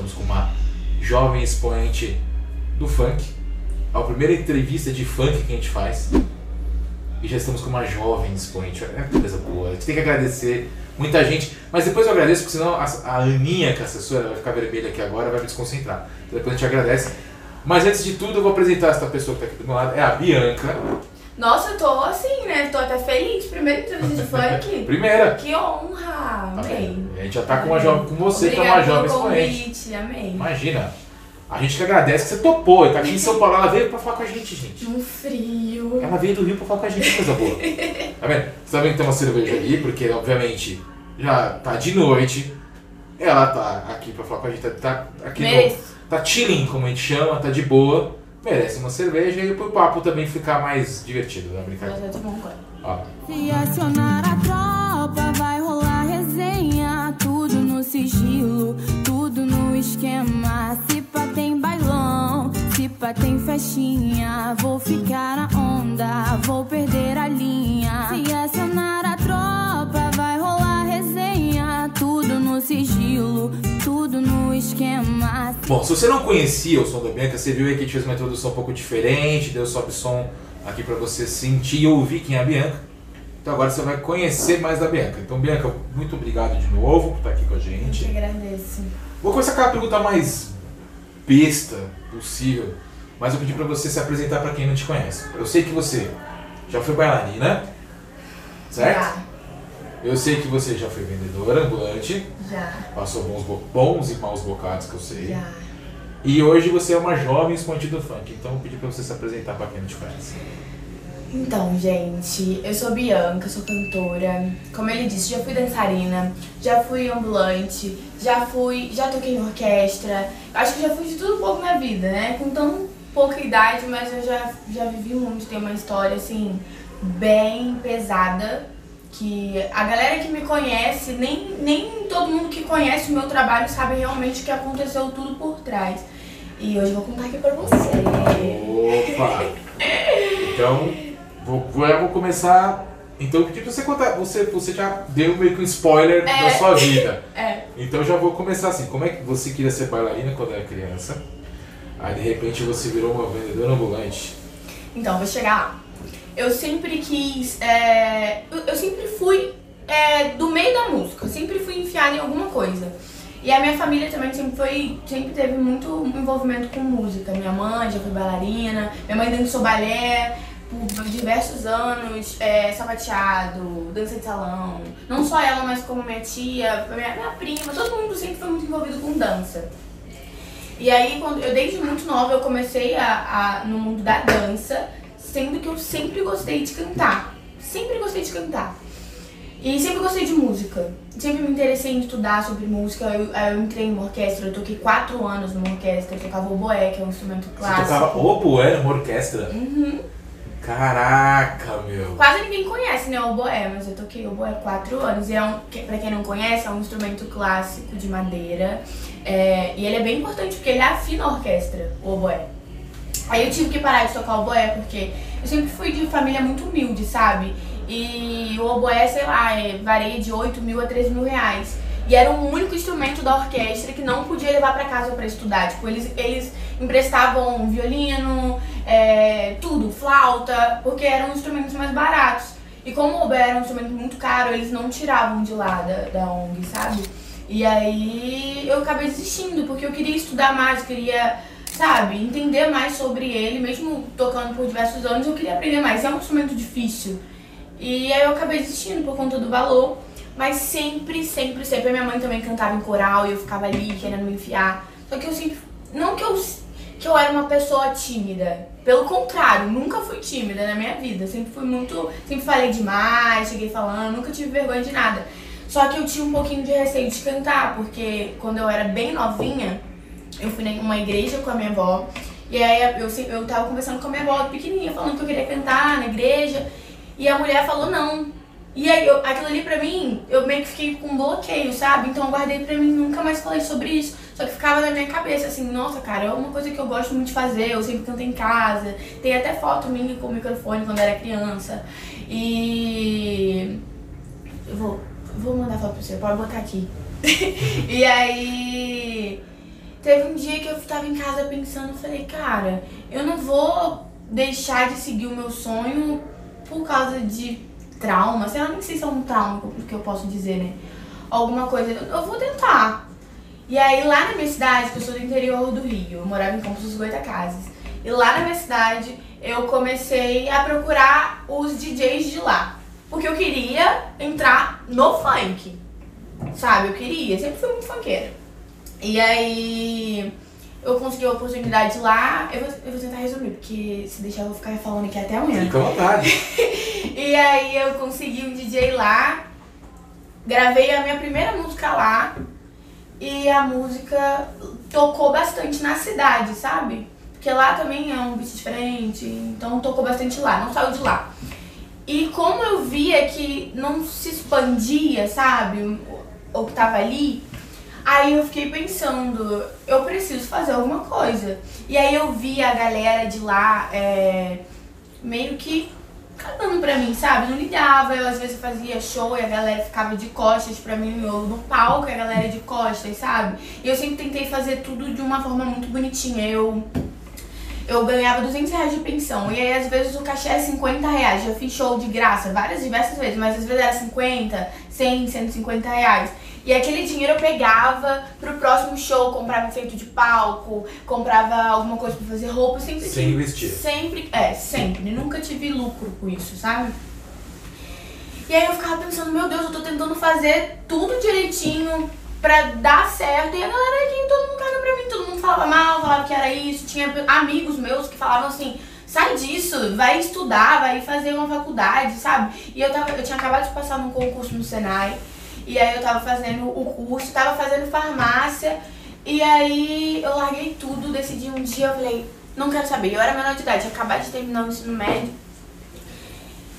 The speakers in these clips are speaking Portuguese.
estamos com uma jovem expoente do funk. É a primeira entrevista de funk que a gente faz. E já estamos com uma jovem expoente. É coisa boa. A gente tem que agradecer muita gente. Mas depois eu agradeço, porque senão a, a Aninha, que é a assessora, vai ficar vermelha aqui agora, vai me desconcentrar. Então depois a gente agradece. Mas antes de tudo, eu vou apresentar essa pessoa que está aqui do meu lado. É a Bianca. Nossa, eu tô assim, né? Tô até feliz. Primeira entrevista de funk. Primeira. Que honra! Tá Amei. A gente já tá com uma jovem, com você, que é uma jovem expoente. convite, amei. Imagina. A gente que agradece que você topou. E tá aqui em São Paulo. Ela veio pra falar com a gente, gente. Um frio. Ela veio do Rio pra falar com a gente, coisa boa. Tá vendo? Você tá vendo que tem uma cerveja ali, porque obviamente já tá de noite. Ela tá aqui pra falar com a gente, tá, tá aqui no. Tá chilling, como a gente chama, tá de boa. Merece uma cerveja e pro papo também ficar mais divertido, né? Brincadeira. Ó. Se acionar a tropa, vai rolar Tudo no sigilo, tudo no esquema. Se tem bailão, se tem festinha. Vou ficar na onda, vou perder a linha. Se acionar a tropa, vai rolar resenha. Tudo no sigilo, tudo no esquema. Bom, se você não conhecia o som da Bianca, você viu aí que a gente fez uma introdução um pouco diferente, deu sobe som aqui pra você sentir e ouvir quem é a Bianca. Então agora você vai conhecer mais da Bianca. Então, Bianca, muito obrigado de novo por estar aqui com a Eu gente. te agradeço. Vou começar com a pergunta mais besta possível, mas eu pedi pra você se apresentar pra quem não te conhece. Eu sei que você já foi bailarina, certo? Eu sei que você já foi vendedora ambulante, Já, já, passou bons, bo- bons e maus bocados que eu sei. já. E hoje você é uma jovem do funk, então eu pedi pra você se apresentar pra quem não te conhece. Então, gente, eu sou Bianca, sou cantora. Como ele disse, já fui dançarina, já fui ambulante, já fui, já toquei em orquestra. Acho que já fui de tudo um pouco na vida, né? Com tão pouca idade, mas eu já, já vivi muito, tenho uma história assim bem pesada. Que a galera que me conhece, nem, nem todo mundo que conhece o meu trabalho sabe realmente o que aconteceu tudo por trás. E hoje eu vou contar aqui pra você. Opa! Então, vou, vou, eu vou começar. Então eu pedi pra você contar. Você, você já deu meio que um spoiler da É. sua vida. É. Então já vou começar assim. Como é que você queria ser bailarina quando era criança? Aí de repente você virou uma vendedora ambulante. Então, vou chegar lá. Eu sempre quis. é, eu, sempre fui é, do meio da música, eu sempre fui enfiada em alguma coisa. E a minha família também sempre foi. Sempre teve muito envolvimento com música. Minha mãe já foi bailarina, minha mãe dançou balé por diversos anos, é, sapateado, dança de salão. Não só ela, mas como minha tia, minha, minha prima, todo mundo sempre foi muito envolvido com dança. E aí, quando eu desde muito nova, eu comecei a, a- no mundo da dança, sendo que eu sempre gostei de cantar. Sempre gostei de cantar. E sempre gostei de música. Sempre me interessei em estudar sobre música. Eu, eu entrei em uma orquestra, eu toquei quatro anos numa orquestra, eu tocava oboé, que é um instrumento Você clássico. tocava oboé numa orquestra? Uhum. Caraca, meu! Quase ninguém conhece, né, o oboé, mas eu toquei oboé quatro anos. E é um, pra quem não conhece, é um instrumento clássico de madeira. É, e ele é bem importante porque ele afina a orquestra, o oboé. Aí eu tive que parar de tocar o oboé porque eu sempre fui de família muito humilde, sabe? E o oboé, sei lá, é, varia de 8 mil a 3 mil reais. E era o único instrumento da orquestra que não podia levar pra casa pra estudar. Tipo, eles, eles emprestavam violino, é, tudo, flauta, porque eram instrumentos mais baratos. E como era um instrumento muito caro, eles não tiravam de lá da, da ONG, sabe? E aí eu acabei desistindo, porque eu queria estudar mais, queria, sabe, entender mais sobre ele, mesmo tocando por diversos anos, eu queria aprender mais. É um instrumento difícil. E aí eu acabei desistindo por conta do valor. Mas sempre, sempre, sempre. A minha mãe também cantava em coral e eu ficava ali querendo me enfiar. Só que eu sempre. Não que eu, que eu era uma pessoa tímida. Pelo contrário, nunca fui tímida na minha vida. Sempre fui muito. Sempre falei demais, cheguei falando, nunca tive vergonha de nada. Só que eu tinha um pouquinho de receio de cantar, porque quando eu era bem novinha, eu fui numa igreja com a minha avó. E aí eu, eu tava conversando com a minha avó pequenininha, falando que eu queria cantar na igreja. E a mulher falou não. E aí, eu, aquilo ali pra mim, eu meio que fiquei com um bloqueio, sabe? Então eu guardei pra mim, nunca mais falei sobre isso. Só que ficava na minha cabeça, assim, nossa, cara, é uma coisa que eu gosto muito de fazer, eu sempre canto em casa. Tem até foto minha com o microfone quando era criança. E. Eu vou, vou mandar foto pra você, pode botar aqui. e aí. Teve um dia que eu tava em casa pensando, falei, cara, eu não vou deixar de seguir o meu sonho por causa de trauma, sei lá, nem sei se é um trauma que eu posso dizer, né? Alguma coisa, eu vou tentar. E aí lá na minha cidade, que eu sou do interior do Rio, eu morava em Campos dos Goitacazes, e lá na minha cidade eu comecei a procurar os DJs de lá. Porque eu queria entrar no funk, sabe? Eu queria, sempre fui muito funkeira. E aí eu consegui a oportunidade lá. Eu vou, eu vou tentar resumir, porque se deixar eu vou ficar falando aqui até amanhã. Fica à vontade. e aí eu consegui um DJ lá, gravei a minha primeira música lá e a música tocou bastante na cidade, sabe? Porque lá também é um beat diferente, então tocou bastante lá, não saiu de lá. E como eu via que não se expandia, sabe, o que tava ali, Aí eu fiquei pensando, eu preciso fazer alguma coisa. E aí eu vi a galera de lá é, meio que cagando pra mim, sabe? Não ligava, eu às vezes fazia show e a galera ficava de costas pra mim, eu no palco a galera de costas, sabe? E eu sempre tentei fazer tudo de uma forma muito bonitinha. Eu eu ganhava 200 reais de pensão. E aí, às vezes, o cachê é 50 reais. Já fiz show de graça várias, diversas vezes, mas às vezes era 50, 100, 150 reais. E aquele dinheiro eu pegava pro próximo show, comprava efeito de palco, comprava alguma coisa pra fazer roupa, sempre Sem tive- investir. Sempre, é, sempre. Nunca tive lucro com isso, sabe? E aí eu ficava pensando, meu Deus, eu tô tentando fazer tudo direitinho pra dar certo. E a galera aqui, todo mundo caga pra mim, todo mundo falava mal, falava que era isso. Tinha amigos meus que falavam assim, sai disso, vai estudar, vai fazer uma faculdade, sabe? E eu, tava, eu tinha acabado de passar num concurso no Senai. E aí eu tava fazendo o curso, tava fazendo farmácia. E aí eu larguei tudo, decidi um dia, eu falei, não quero saber. Eu era menor de idade, acabado de terminar o ensino médio.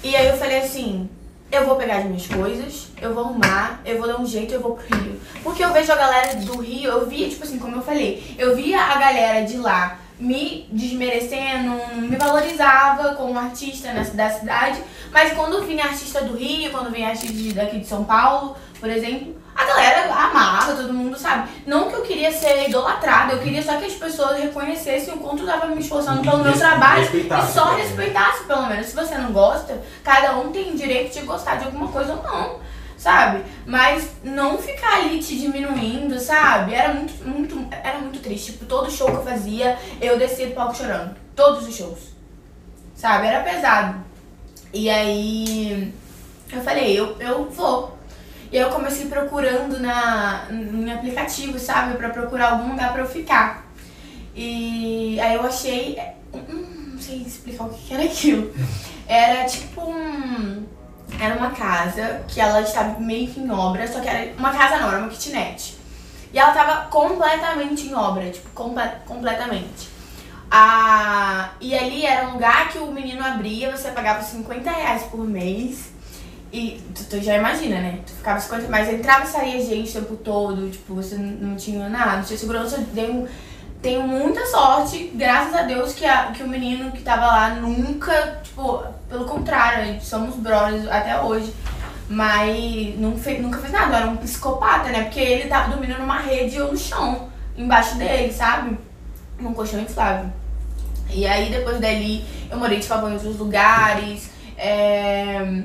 E aí eu falei assim, eu vou pegar as minhas coisas, eu vou arrumar, eu vou dar um jeito, eu vou pro Rio. Porque eu vejo a galera do Rio, eu via, tipo assim, como eu falei, eu via a galera de lá me desmerecendo, me valorizava como artista na, da cidade, mas quando vinha artista do Rio, quando vinha artista daqui de São Paulo, por exemplo, a galera amava, todo mundo sabe. Não que eu queria ser idolatrada, eu queria só que as pessoas reconhecessem o quanto eu tava me esforçando pelo meu trabalho e só também. respeitasse pelo menos. Se você não gosta, cada um tem direito de gostar de alguma coisa ou não, sabe? Mas não ficar ali te diminuindo, sabe? Era muito, muito, era muito triste. Tipo, todo show que eu fazia, eu descia do palco chorando. Todos os shows. Sabe? Era pesado. E aí eu falei, eu, eu vou. E aí eu comecei procurando na, em aplicativo, sabe? Pra procurar algum lugar pra eu ficar. E aí eu achei. hum, Não sei explicar o que que era aquilo. Era tipo um. Era uma casa que ela estava meio que em obra, só que era uma casa não, era uma kitnet. E ela estava completamente em obra, tipo, comple- completamente. Ah, e ali era um lugar que o menino abria, você pagava 50 reais por mês. E tu, tu já imagina, né? Tu ficava 50 mas entrava e saía gente o tempo todo, tipo, você não tinha nada, não tinha segurança. Deu, tenho muita sorte, graças a Deus, que, a, que o menino que tava lá nunca, tipo, pelo contrário, somos brothers até hoje. Mas não fe, nunca fez nada, era um psicopata, né? Porque ele tava dormindo numa rede eu no chão, embaixo dele, sabe? Num colchão inflável. E aí depois dali eu morei de favor em outros lugares. é,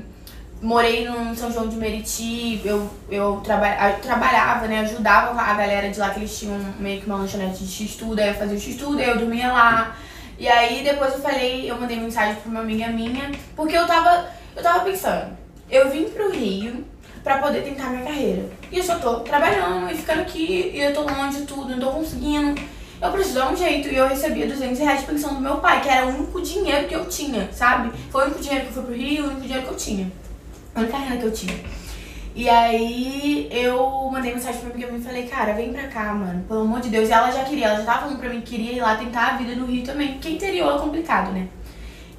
morei no São João de Meriti, eu, eu, traba, eu trabalhava, né? Ajudava a galera de lá que eles tinham meio que uma lanchonete de X-Tudo, aí eu fazia o X-Tudo, aí eu dormia lá. E aí depois eu falei, eu mandei mensagem pra uma amiga minha, porque eu tava, eu tava pensando, eu vim pro Rio pra poder tentar minha carreira. E eu só tô trabalhando e ficando aqui, e eu tô longe de tudo, não tô conseguindo. Eu preciso dar um jeito. E eu recebia 200 reais de pensão do meu pai, que era o único dinheiro que eu tinha, sabe? Foi o único dinheiro que eu fui pro Rio, o único dinheiro que eu tinha. A única renda que eu tinha. E aí eu mandei mensagem pra minha amiga e falei, cara, vem pra cá, mano, pelo amor de Deus. E ela já queria, ela já tava falando pra mim que queria ir lá tentar a vida no Rio também, porque interior é complicado, né?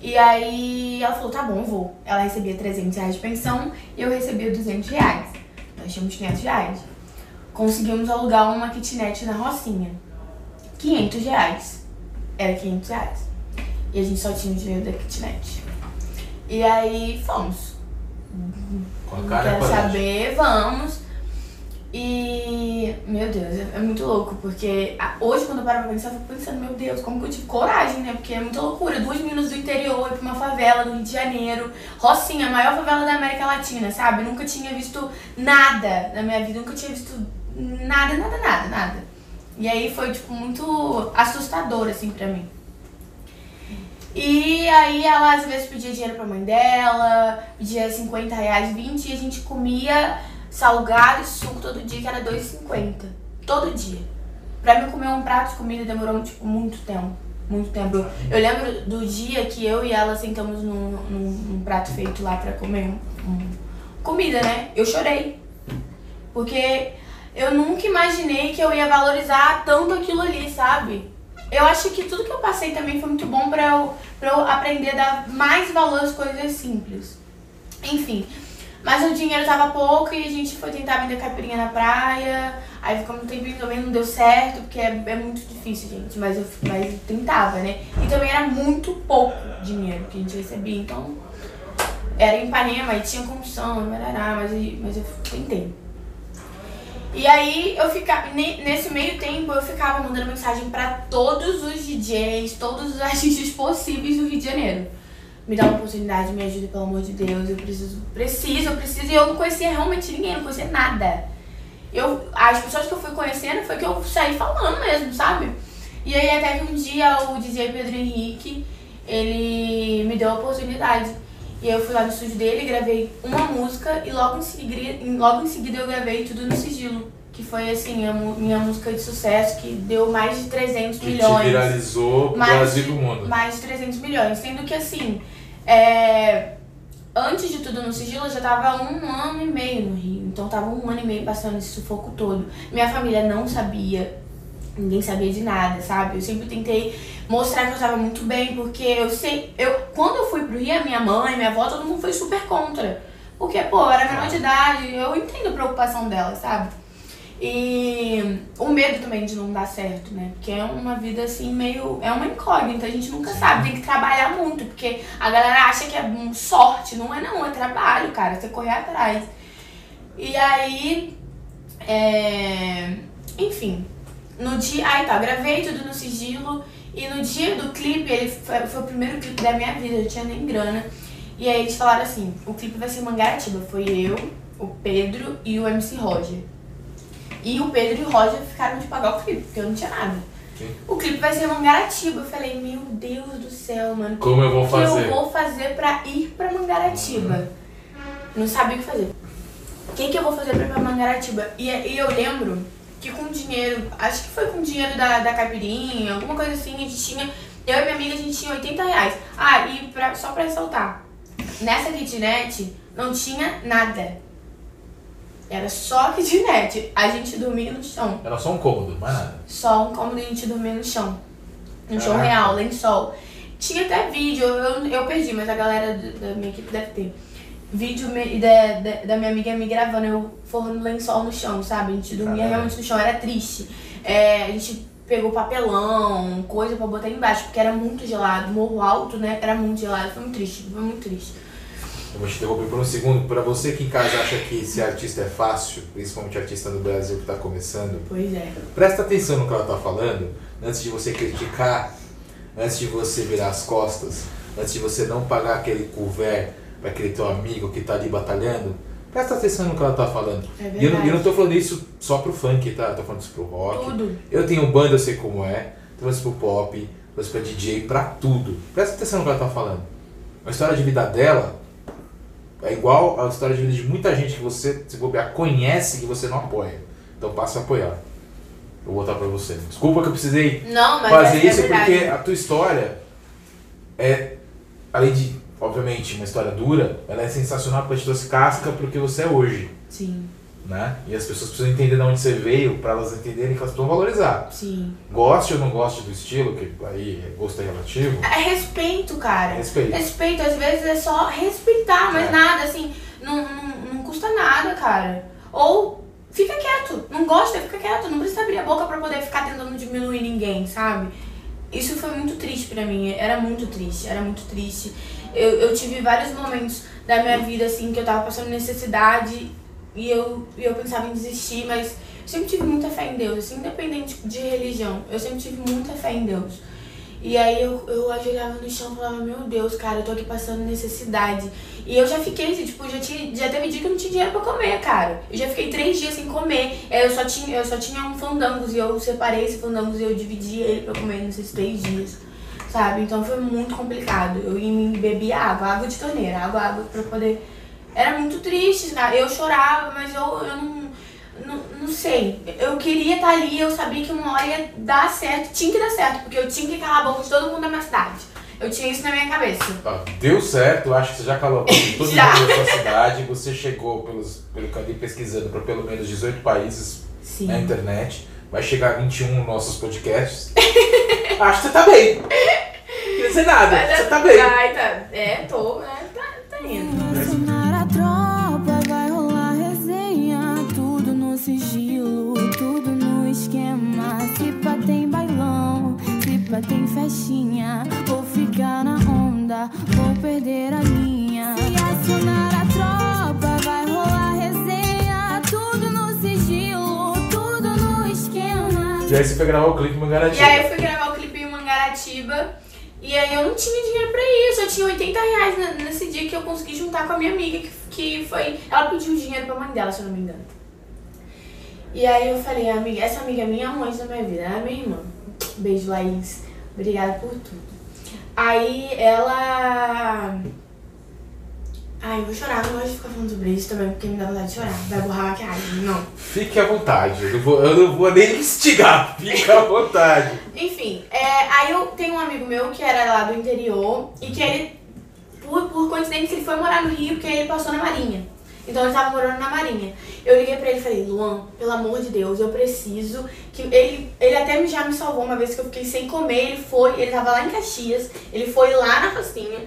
E aí ela falou, tá bom, vou. Ela recebia 300 reais de pensão e eu recebia 200 reais. Nós tínhamos 500 reais. Conseguimos alugar uma kitnet na Rocinha. 500 reais. Era 500 reais. E a gente só tinha o dinheiro da kitnet. E aí fomos. Com a Não cara a quer coragem. saber, vamos. E, meu Deus, é, é muito louco, porque hoje quando eu paro pra pensar, eu fico pensando, meu Deus, como que eu tive coragem, né? Porque é muita loucura. Duas meninas do interior, ir pra uma favela do Rio de Janeiro, Rocinha, a maior favela da América Latina, sabe? Nunca tinha visto nada na minha vida, nunca tinha visto nada, nada, nada, nada. E aí foi, tipo, muito assustador, assim, pra mim. E aí ela às vezes pedia dinheiro pra mãe dela, pedia 50 reais, 20 e a gente comia salgado e suco todo dia, que era 2,50. Todo dia. Pra mim comer um prato de comida demorou tipo, muito tempo. Muito tempo. Eu, lembro do dia que eu e ela sentamos num, num, num prato feito lá pra comer um- comida, né? Eu chorei. Porque eu nunca imaginei que eu ia valorizar tanto aquilo ali, sabe? Eu acho que tudo que eu passei também foi muito bom pra eu, pra eu aprender a dar mais valor às coisas simples. Enfim, mas o dinheiro tava pouco e a gente foi tentar vender caipirinha na praia. Aí ficamos um tempinho também, não deu certo, porque é, é muito difícil, gente. Mas eu, mas eu tentava, né? E também era muito pouco dinheiro que a gente recebia, então era em Ipanema e tinha condição, barará, mas, mas eu tentei. E aí eu ficava, ne- nesse meio tempo eu ficava mandando mensagem pra todos os DJs, todos os artistas possíveis do Rio de Janeiro. Me dá uma oportunidade, me ajuda, pelo amor de Deus, eu preciso, preciso, eu preciso. E eu não conhecia realmente ninguém, não conhecia nada. Eu, as pessoas que eu fui conhecendo foi que eu saí falando mesmo, sabe? E aí até que um dia o DJ Pedro Henrique, ele me deu a oportunidade. E aí eu fui lá no estúdio dele, gravei uma música e logo em seguida, logo em seguida eu gravei tudo no sigilo. Que foi assim, a minha música de sucesso, que deu mais de 300 Que milhões. viralizou pro Brasil e pro mundo. Mais de 300 milhões. Sendo que assim, é, antes de tudo no sigilo, eu já tava um ano e meio no Rio. Então tava um ano e meio passando esse sufoco todo. Minha família não sabia, ninguém sabia de nada, sabe? Eu sempre tentei mostrar que eu tava muito bem, porque eu sei. Eu, quando eu fui pro Rio, a minha mãe, minha avó, todo mundo foi super contra. Porque, pô, eu era menor de idade, eu entendo a preocupação dela, sabe? E o medo também de não dar certo, né? Porque é uma vida assim meio. É uma incógnita, a gente nunca sabe, tem que trabalhar muito, porque a galera acha que é sorte, não é não, é trabalho, cara, você correr atrás. E aí. É... Enfim. No dia. Aí tá, gravei tudo no sigilo. E no dia do clipe, ele foi, foi o primeiro clipe da minha vida, eu não tinha nem grana. E aí eles falaram assim, o clipe vai ser Mangaratiba. Foi eu, o Pedro e o MC Roger. E o Pedro e o Roger ficaram de pagar o clipe, porque eu não tinha nada. Sim. O clipe vai ser Mangaratiba. Eu falei, meu Deus do céu, mano. o Como eu vou que fazer? eu vou fazer pra ir pra Mangaratiba? Não sabia o que fazer. O que, que eu vou fazer pra ir pra Mangaratiba? E, e eu lembro que com dinheiro, acho que foi com dinheiro da, da caipirinha, alguma coisa assim, a gente tinha. Eu e minha amiga, a gente tinha 80 reais. Ah, e pra, só pra ressaltar, nessa kitnet não tinha nada. Era só kitnet. A gente dormia no chão. Era só um cômodo, mais nada. Só um cômodo e a gente dormia no chão. No chão real, lençol. Tinha até vídeo, eu, eu perdi, mas a galera da minha equipe deve ter. Vídeo me- da, da, da minha amiga me gravando, eu forrando lençol no chão, sabe? A gente dormia Caramba. realmente no chão, era triste. É, a gente pegou papelão, coisa pra botar embaixo, porque era muito gelado. Morro alto, né? Era muito gelado, foi muito triste, foi muito triste. Eu vou te interromper por um segundo. Pra você que em casa acha que ser artista é fácil, principalmente artista no Brasil que tá começando, Pois é. presta atenção no que ela tá falando antes de você criticar, antes de você virar as costas, antes de você não pagar aquele couvert para aquele teu amigo que tá ali batalhando. Presta atenção no que ela tá falando. É E eu, eu não tô falando isso só pro funk, tá? Eu tô falando isso pro rock. Tudo. Eu tenho banda, eu sei como é. Tô falando isso pro pop, tô falando isso pra DJ, pra tudo. Presta atenção no que ela tá falando. A história de vida dela é igual a história de vida de muita gente que você, se bobear, conhece que você não apoia. Então passa a apoiar. Eu vou botar pra você. Desculpa que eu precisei Não, fazer é, isso é porque a tua história é, além de, obviamente, uma história dura, ela é sensacional porque te trouxe casca pro que você é hoje. Sim. né? E as pessoas precisam entender de onde você veio para elas entenderem que elas precisam valorizar. Sim. Goste ou não goste do estilo, que aí gosto é relativo. É respeito, cara. Respeito. Respeito, às vezes é só respeitar, mas É. nada, assim, não, não, não custa nada, cara. Ou fica quieto, não gosta, fica quieto, não precisa abrir a boca pra poder ficar tentando diminuir ninguém, sabe? Isso foi muito triste pra mim, era muito triste, era muito triste. Eu, eu tive vários momentos da minha vida, assim, que eu tava passando necessidade e eu, e eu pensava em desistir, mas eu sempre tive muita fé em Deus, assim, independente de religião, eu sempre tive muita fé em Deus. E aí eu, eu ajoelhava no chão e falava, meu Deus, cara, eu tô aqui passando necessidade. E eu já fiquei, tipo, já, tinha, já teve dia que eu não tinha dinheiro pra comer, cara. Eu já fiquei três dias sem comer. É, Eu só tinha, eu só tinha um fandangos e eu separei esse fandangos e eu dividi ele pra comer nesses três dias. Sabe? Então foi muito complicado. Eu bebia água, água de torneira, água, água pra poder. Era muito triste, cara. Eu chorava, mas eu, eu não, não. Não sei. Eu queria estar ali, eu sabia que uma hora ia dar certo, tinha que dar certo, porque eu tinha que calar a boca de todo mundo da minha cidade. Eu tinha isso na minha cabeça. Deu certo, acho que você já calou a boca de todo Já. mundo da sua cidade. Você chegou, pelos, pelo andei pesquisando, para pelo menos 18 países Sim. na internet. Vai chegar a 21 nos nossos podcasts. acho que você tá bem. Dizer nada, Mas você é- tá bem. Ai, tá. É, tô, né? Tá, tá indo. Vai sonar a tropa, vai rolar resenha. Tudo no sigilo, tudo no esquema. Se pá tem bailão, se pá tem festinha. Vou ficar na onda, vou perder a linha. Se acionar a tropa, vai rolar resenha. Tudo no sigilo, tudo no esquema. E aí você foi gravar o clipe no E Garantia. aí eu fui gravar o clipe em Mangaratiba. E aí eu não tinha dinheiro pra ir, eu tinha 80 reais ne- nesse dia que eu consegui juntar com a minha amiga, que, que foi. Ela pediu dinheiro pra mãe dela, se eu não me engano. E aí eu falei, amiga, essa amiga é minha mãe da minha vida, ela é minha irmã. Beijo, Laís. Obrigada por tudo. Aí ela. Ai, eu vou chorar, não gosto de ficar falando sobre isso também, porque me dá vontade de chorar. Vai borrar a maquiagem, não. Fique à vontade, eu não vou, eu não vou nem instigar. Fique à vontade. Enfim, é, aí eu tenho um amigo meu que era lá do interior e que ele, por, por coincidência, ele foi morar no Rio porque ele passou na Marinha. Então ele tava morando na Marinha. Eu liguei pra ele e falei, Luan, pelo amor de Deus, eu preciso que. Ele, ele até já me salvou uma vez que eu fiquei sem comer. Ele foi, ele tava lá em Caxias, ele foi lá na Facinha,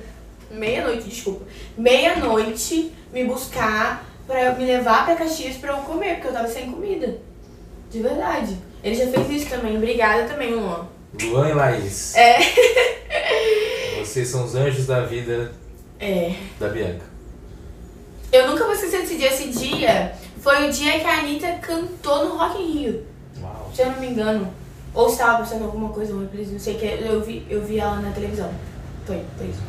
meia-noite, desculpa, meia-noite me buscar pra me levar pra Caxias pra eu comer, porque eu tava sem comida. De verdade. Ele já fez isso também. Obrigada também, Luan. Luan e Laís. É. Vocês são os anjos da vida É. da Bianca. Eu nunca vou esquecer desse dia. Esse dia foi o dia que a Anitta cantou no Rock in Rio. Uau. Se eu não me engano. Ou estava passando alguma coisa, não sei o que. Eu vi, eu vi ela na televisão. Foi, foi isso.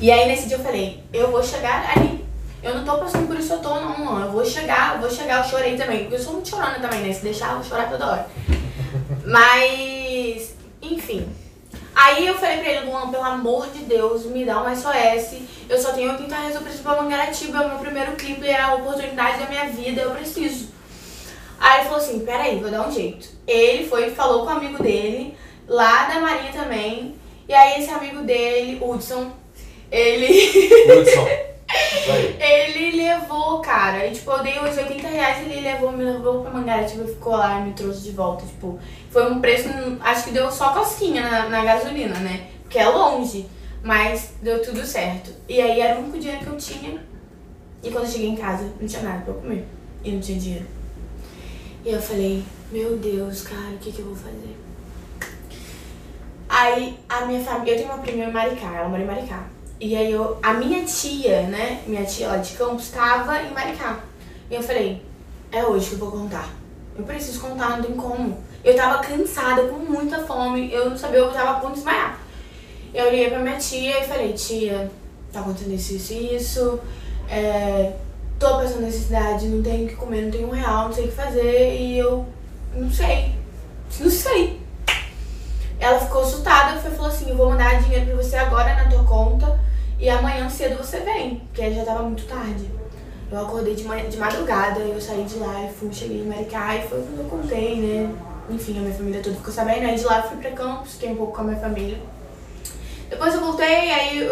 E aí nesse dia eu falei, eu vou chegar ali. Eu não tô passando por isso à toa, não, mano. Eu vou chegar, eu vou chegar. Eu chorei também. Porque eu sou muito chorona também, né? Se deixar, eu vou chorar toda hora. Mas, enfim. Aí eu falei pra ele, Luan, pelo amor de Deus, me dá um SOS. Eu só tenho 80 reais, eu preciso pra Mangaratiba, é o meu primeiro clipe, é a oportunidade da minha vida, eu preciso. Aí ele falou assim, peraí, vou dar um jeito. Ele foi falou com o amigo dele, lá da Marinha também. E aí esse amigo dele, Hudson, ele... Hudson. Ele levou, cara. E, tipo, eu dei os 80 reais e ele levou, me levou pra Mangaratiba, ficou lá e me trouxe de volta. Tipo, foi um preço, acho que deu só cosquinha na, na gasolina, né? Porque é longe. Mas deu tudo certo. E aí era o único dinheiro que eu tinha. E quando eu cheguei em casa, não tinha nada pra comer. E não tinha dinheiro. E eu falei, meu Deus, cara, o que, que eu vou fazer? Aí a minha família, eu tenho uma prima em Maricá, ela mora em Maricá. E aí eu, a minha tia, né, minha tia lá de Campos, estava em Maricá. E eu falei, é hoje que eu vou contar. Eu preciso contar, não tem como. Eu tava cansada, com muita fome, eu não sabia, eu tava a ponto de desmaiar. Eu liguei pra minha tia e falei, tia, tá acontecendo isso, isso e isso. É, tô passando necessidade, não tenho o que comer, não tenho um real, não sei o que fazer. E eu não sei. Não sei. Ela ficou assustada, foi, falou assim, eu vou mandar dinheiro pra você agora na tua conta e amanhã cedo você vem, porque já tava muito tarde. Eu acordei de, manhã, de madrugada, eu saí de lá e fui, cheguei em Maricá e foi quando eu contei, né? Enfim, a minha família toda ficou sabendo, aí de lá eu fui pra Campos, fiquei um pouco com a minha família. Depois eu voltei, aí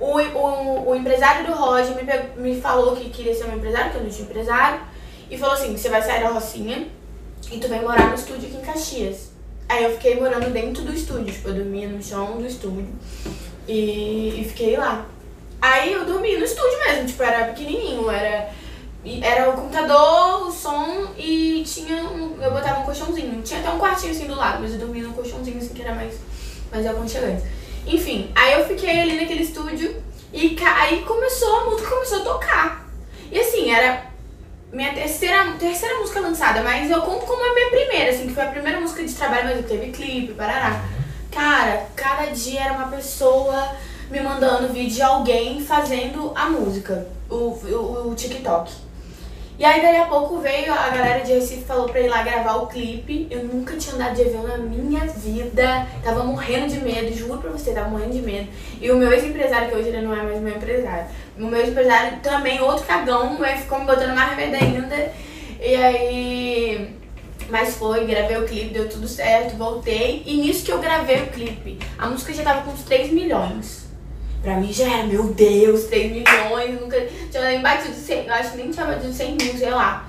o, o, o empresário do Roger me, me falou que queria ser meu empresário, que eu não tinha empresário. e falou assim: você vai sair da Rocinha e tu vai morar no estúdio aqui em Caxias. Aí eu fiquei morando dentro do estúdio, tipo, eu dormia no chão do estúdio e, e fiquei lá. Aí eu dormia no estúdio mesmo, tipo, era pequenininho, era, era o computador, o som e tinha um, eu botava um colchãozinho. Tinha até um quartinho assim do lado, mas eu dormia num colchãozinho assim que era mais, mais aconchegante. Enfim, aí eu fiquei ali naquele estúdio e aí começou, a música começou a tocar. E assim, era minha terceira, terceira música lançada, mas eu conto como a minha primeira, assim, que foi a primeira música de trabalho, mas teve clipe, parará. Cara, cada dia era uma pessoa me mandando vídeo de alguém fazendo a música, o, o, o TikTok. E aí daí a pouco veio a galera de Recife falou pra ir lá gravar o clipe. Eu nunca tinha andado de avião na minha vida. Tava morrendo de medo, juro pra você, tava morrendo de medo. E o meu ex-empresário, que hoje ele não é mais meu empresário, o meu ex-empresário também, outro cagão, mas ficou me botando mais medo ainda. E aí. Mas foi, gravei o clipe, deu tudo certo, voltei. E nisso que eu gravei o clipe, a música já tava com uns 3 milhões. Pra mim já era, meu Deus, 3 milhões, nunca tinha nem batido 100, eu acho que nem tinha batido 100 mil, sei lá.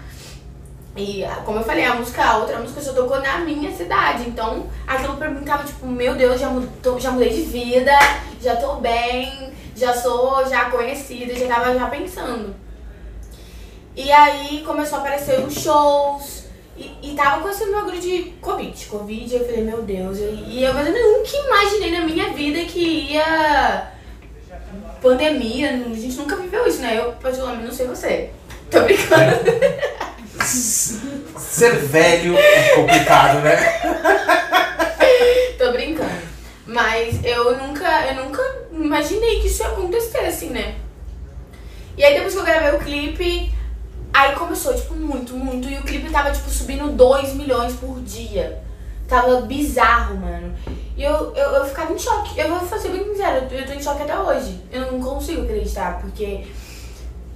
E ah, como eu falei, a música, a outra música só tocou na minha cidade. Então aquilo pra mim tava tipo, meu Deus, já, mu- tô- já mudei de vida, já tô bem, já sou já conhecida, já tava já pensando. E aí começou a aparecer os shows. E, e tava com esse bagulho de Covid. Covid, eu falei, meu Deus. E, eu, mas eu nunca imaginei na minha vida que ia. Pandemia, a gente nunca viveu isso, né? Eu, particularmente, não sei você. Tô brincando. Ser velho é complicado, né? Tô brincando. Mas eu nunca, eu nunca imaginei que isso ia acontecer, assim, né? E aí depois que eu gravei o clipe, aí começou, tipo, muito, muito. E o clipe tava, tipo, subindo 2 milhões por dia. Tava bizarro, mano. E eu, eu, eu ficava em choque. Eu vou ser bem sincera, eu tô- em choque até hoje. Eu não consigo acreditar, porque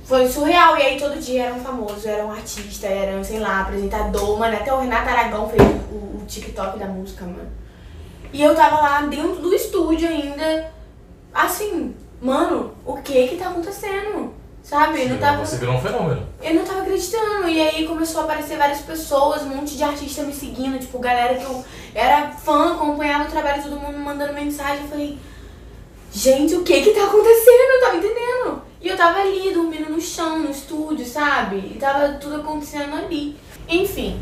foi surreal. E aí todo dia era um famoso, era um artista, era, sei lá, apresentador, mano. Até o Renato Aragão fez o, o TikTok da música, mano. E eu tava lá dentro do estúdio ainda, assim, mano, o que que tá acontecendo? Sabe? Eu não tava, Você virou um fenômeno. eu não tava acreditando. E aí começou a aparecer várias pessoas, um monte de artista me seguindo, tipo, galera que eu era fã, acompanhava o trabalho, todo mundo me mandando mensagem. Eu falei, gente, o que que tá acontecendo? Eu tava entendendo. E eu tava ali, dormindo no chão, no estúdio, sabe? E tava tudo acontecendo ali. Enfim,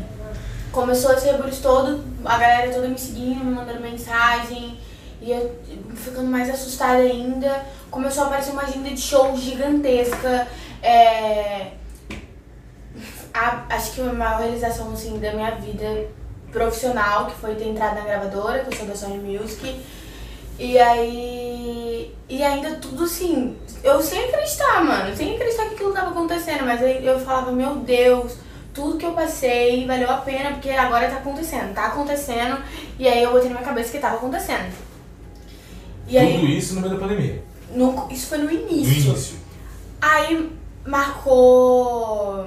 começou esse rebuliço todo, a galera toda me seguindo, me mandando mensagem. E eu ficando mais assustada ainda. Começou a aparecer uma agenda de show gigantesca. É... a- acho que a maior realização assim, da minha vida profissional, que foi ter entrado na gravadora, que eu sou da Sony Music. E aí. E ainda tudo assim. Eu sem acreditar, mano. Sem acreditar que aquilo tava acontecendo. Mas aí eu falava, meu Deus, tudo que eu passei valeu a pena, porque agora tá acontecendo. Tá acontecendo. E aí eu botei na minha cabeça que tava acontecendo. E aí. Tudo isso no meio da pandemia. no- isso foi no No início. início. Aí marcou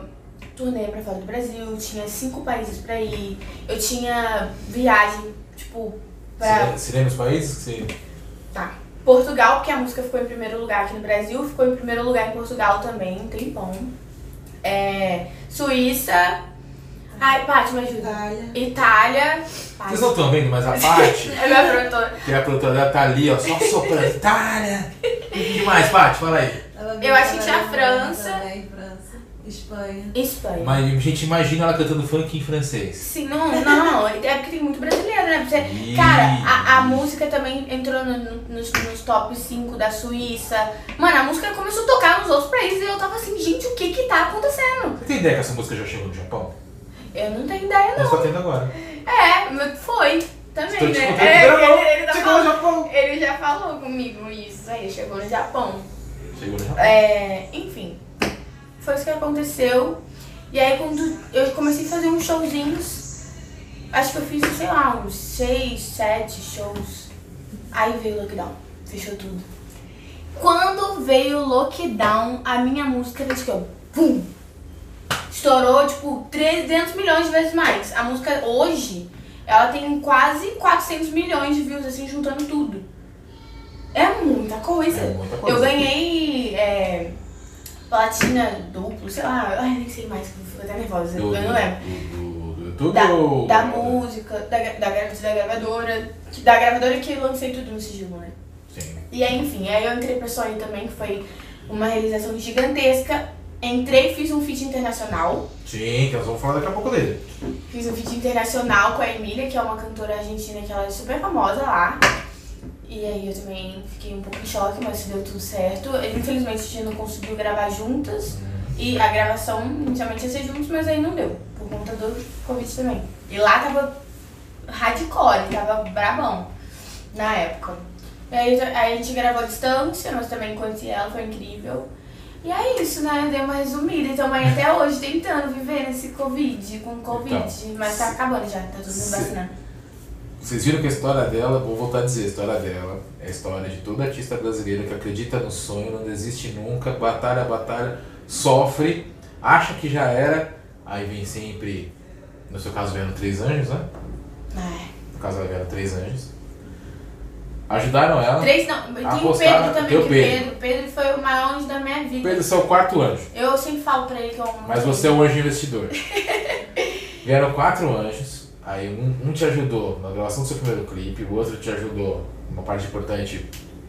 turnê pra fora do Brasil, tinha cinco países pra ir, eu tinha viagem, tipo, pra. Você lembra os países que você. Tá. Portugal, porque a música ficou em primeiro lugar aqui no Brasil, ficou em primeiro lugar em Portugal também, um tempão. É, Suíça. Ai, Paty, me ajuda. Itália. Itália. Paty. Vocês não estão vendo, mas a parte, É minha produtora. que a produtora dela tá ali, ó, só soprando. Itália! O que mais, Paty? Fala aí. Eu acho que tinha lembra França. Espanha. Espanha. Mas a gente imagina ela cantando funk em francês. Sim, não, não, é porque tem muito brasileiro, né? Você, Ih. cara, a, a música também entrou no- no- nos, nos top 5 da Suíça. Mano, a música começou a tocar nos outros países e eu tava assim, gente, o que que tá acontecendo? Você tem ideia que essa música já chegou no Japão? Eu não tenho ideia, não. tá tendo agora. É, mas foi também, Estou né? É, ele, ele tá Chegou no falando- Japão. ele já falou comigo isso aí, chegou no Japão. Chegou no Japão. É, enfim, foi isso que aconteceu. E aí quando eu comecei a fazer uns showzinhos, acho que eu fiz, sei lá, uns seis, sete shows. Aí veio o lockdown, fechou tudo. Quando veio o lockdown, a minha música fez que eu, pum, estourou tipo 300 milhões de vezes mais. A música hoje, ela tem quase 400 milhões de views, assim, juntando tudo. É muita coisa. É muita coisa. Eu ganhei é, platina duplo, sei lá, ai, nem sei mais, fico até nervosa, Do, eu não lembro. do, Da, da música, da, da, da gravadora, da gravadora que eu lancei tudo no sigilo, né? Sim. E aí, enfim, aí eu entrei pra Sony também, que foi uma realização gigantesca. Entrei, fiz um feat internacional. Sim, que nós vamos falar daqui a pouco dele. Fiz um feat internacional com a Emília, que é uma cantora argentina que ela é super famosa lá. E aí eu também fiquei um pouco em choque, mas deu tudo certo. Infelizmente a gente não conseguiu gravar juntas. E a gravação inicialmente ia ser juntos, mas aí não deu. Por conta do Covid também. E lá tava hardcore, tava brabão na época. E aí, aí a gente gravou à distância, mas também conheci ela, foi incrível. E é isso, né? Dei uma resumida. Então, mãe, até hoje tentando viver nesse Covid, com Covid. Então, mas tá acabando já, tá todo mundo vacinando. Vocês viram que a história dela, vou voltar a dizer, a história dela é a história de todo artista brasileiro que acredita no sonho, não desiste nunca, batalha, batalha, sofre, acha que já era, aí vem sempre, no seu caso vieram três anjos, né? Ai. No caso ela vieram três anjos. Ajudaram ela. Três não, tem o Pedro também, tem o Pedro. Pedro. Pedro foi o maior anjo da minha vida. Pedro, seu quarto anjo. Eu sempre falo pra ele que eu amo Mas muito você é o anjo investidor. Vieram quatro anjos, aí um, um te ajudou na gravação do seu primeiro clipe, o outro te ajudou numa parte importante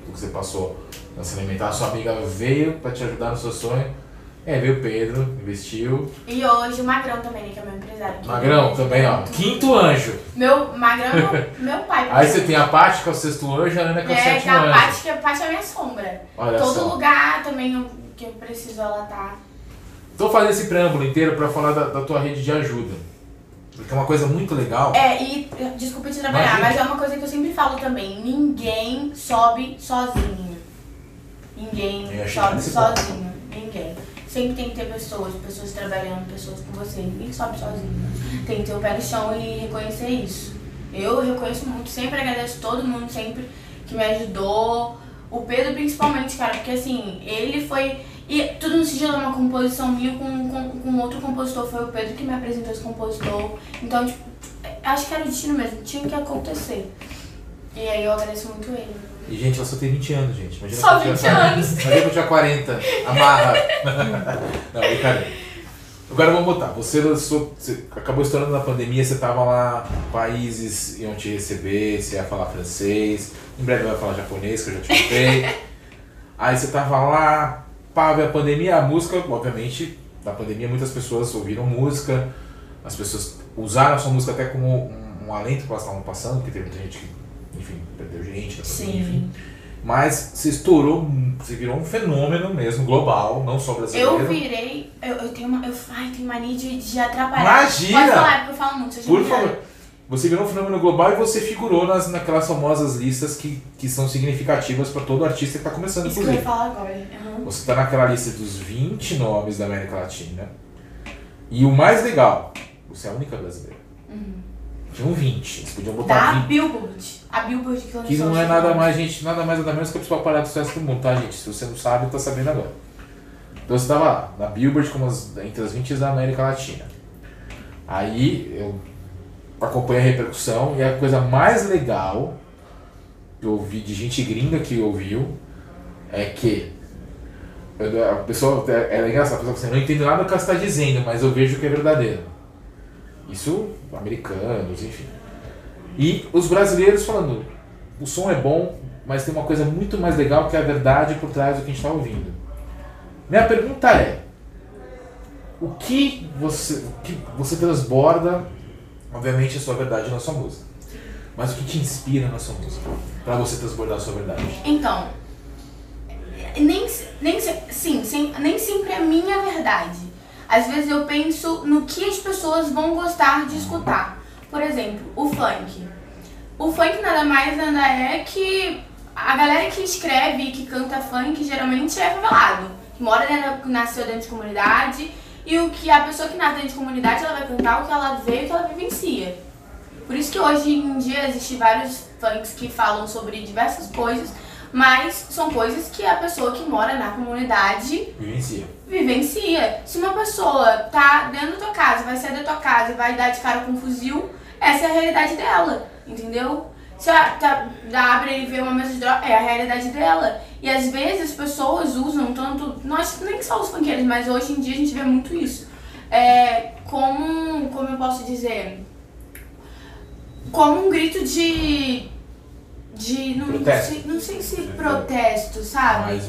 do que você passou na se alimentar. A sua amiga veio pra te ajudar no seu sonho. É, veio o Pedro, investiu. E hoje o Magrão também, né, que é meu empresário. Magrão também, ó. Quinto anjo. Meu, Magrão é meu, meu pai. Aí você tem a Paty, que é o sexto anjo, a Ana, que é o É, sétimo a anjo. parte que a parte é a minha sombra. Olha Todo só. lugar também que eu preciso ela tá. Tô fazendo esse preâmbulo inteiro pra falar da, da tua rede de ajuda. Porque é uma coisa muito legal. É, e desculpa te trabalhar, mas é uma coisa que eu sempre falo também. Ninguém sobe sozinho. Ninguém sobe sozinho. Sempre tem que ter pessoas, pessoas trabalhando, pessoas com você. Ninguém sobe sozinho. Tem que ter o pé no chão e reconhecer isso. Eu reconheço muito, sempre agradeço todo mundo, sempre que me ajudou. O Pedro principalmente, cara, porque assim, ele foi. E tudo no sigilo é uma composição minha com, com, com outro compositor. Foi o Pedro que me apresentou esse compositor. Então, tipo, acho que era o destino mesmo, tinha que acontecer. E aí eu agradeço muito ele. E, gente, ela só tem 20 anos, gente. Imagina Só que eu 20 tinha- anos. Imagina que eu tinha 40. Amarra. Não, brincadeira. Agora vamos botar. Você lançou. Você acabou estourando na pandemia, você tava lá, países iam te receber, você ia falar francês, em breve vai falar japonês, que eu já te contei. Aí você tava lá, pá, a pandemia, a música, obviamente, na pandemia muitas pessoas ouviram música, as pessoas usaram a sua música até como um, um alento que elas estavam passando, porque teve muita gente que, enfim, perdeu gente pandemia, enfim. Mas você estourou, você virou um fenômeno mesmo, global, não só brasileiro. Eu virei. Eu, eu tenho uma. Eu, ai, tenho mania de, de atrapalhar. Imagina! Pode falar, porque eu falo muito. Por favor. Você virou um fenômeno global e você figurou nas, naquelas famosas listas que, que são significativas para todo artista que está começando, Isso que eu ia inclusive. falar agora. Aham. Você está naquela lista dos 20 nomes da América Latina. E o mais legal, você é a única brasileira. Uhum. Tinham 20. Eles podiam Da botar 20. Billboard. A Billboard que lançou Que não é nada mais, gente, nada mais nada menos que a principal parada do sucesso do mundo, tá, gente? Se você não sabe, tá sabendo agora. Então você tava lá, na Billboard, como as, entre as 20 da América Latina. Aí eu acompanhei a repercussão e a coisa mais legal que eu ouvi de gente gringa que ouviu é que a pessoa, é, é engraçado, a pessoa fala assim, eu não entendo nada do que ela está dizendo, mas eu vejo que é verdadeiro. Isso, americanos, enfim. E os brasileiros falando, o som é bom, mas tem uma coisa muito mais legal que é a verdade por trás do que a gente está ouvindo. Minha pergunta é, o que você, o que você transborda, obviamente a sua verdade na sua música, mas o que te inspira na sua música, para você transbordar a sua verdade? Então, nem, nem, sim, sim, nem sempre é minha verdade. Às vezes eu penso no que as pessoas vão gostar de escutar. Por exemplo, o funk. O funk nada mais nada é que a galera que escreve e que canta funk geralmente é favelado. Que mora dentro, nasceu dentro de comunidade. E o que a pessoa que nasce dentro de comunidade, ela vai cantar o que ela vê e o que ela vivencia. Por isso que hoje em dia existem vários funks que falam sobre diversas coisas, mas são coisas que a pessoa que mora na comunidade Vivencia. Vivencia. Se uma pessoa tá dentro da tua casa, vai sair da tua casa e vai dar de cara com um fuzil, essa é a realidade dela, entendeu? Você tá, abre e vê uma mesa de droga, é a realidade dela. E às vezes as pessoas usam tanto, nós nem só os funkeiros, mas hoje em dia a gente vê muito isso. É, como, como eu posso dizer, como um grito de, de não, Protesto. sei, não sei se protesto, sabe?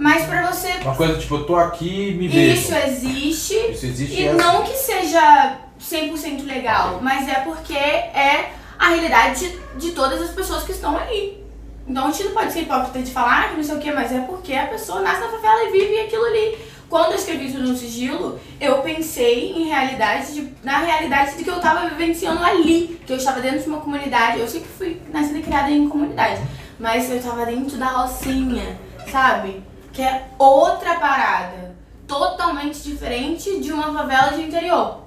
Mas pra você uma coisa tipo, eu tô aqui me vejo. isso existe Isso existe e é- não que seja 100% legal, mas é porque é a realidade de, de todas as pessoas que estão ali. Então a gente não pode ser hipócrita de falar ah, que não sei o que, mas é porque a pessoa nasce na favela e vive aquilo ali. Quando eu escrevi tudo no sigilo, eu pensei em realidade, de, na realidade de que eu estava vivenciando ali, que eu estava dentro de uma comunidade. Eu sempre fui nascida e criada em comunidade, mas eu estava dentro da rocinha, sabe? Que é outra parada, totalmente diferente de uma favela de interior,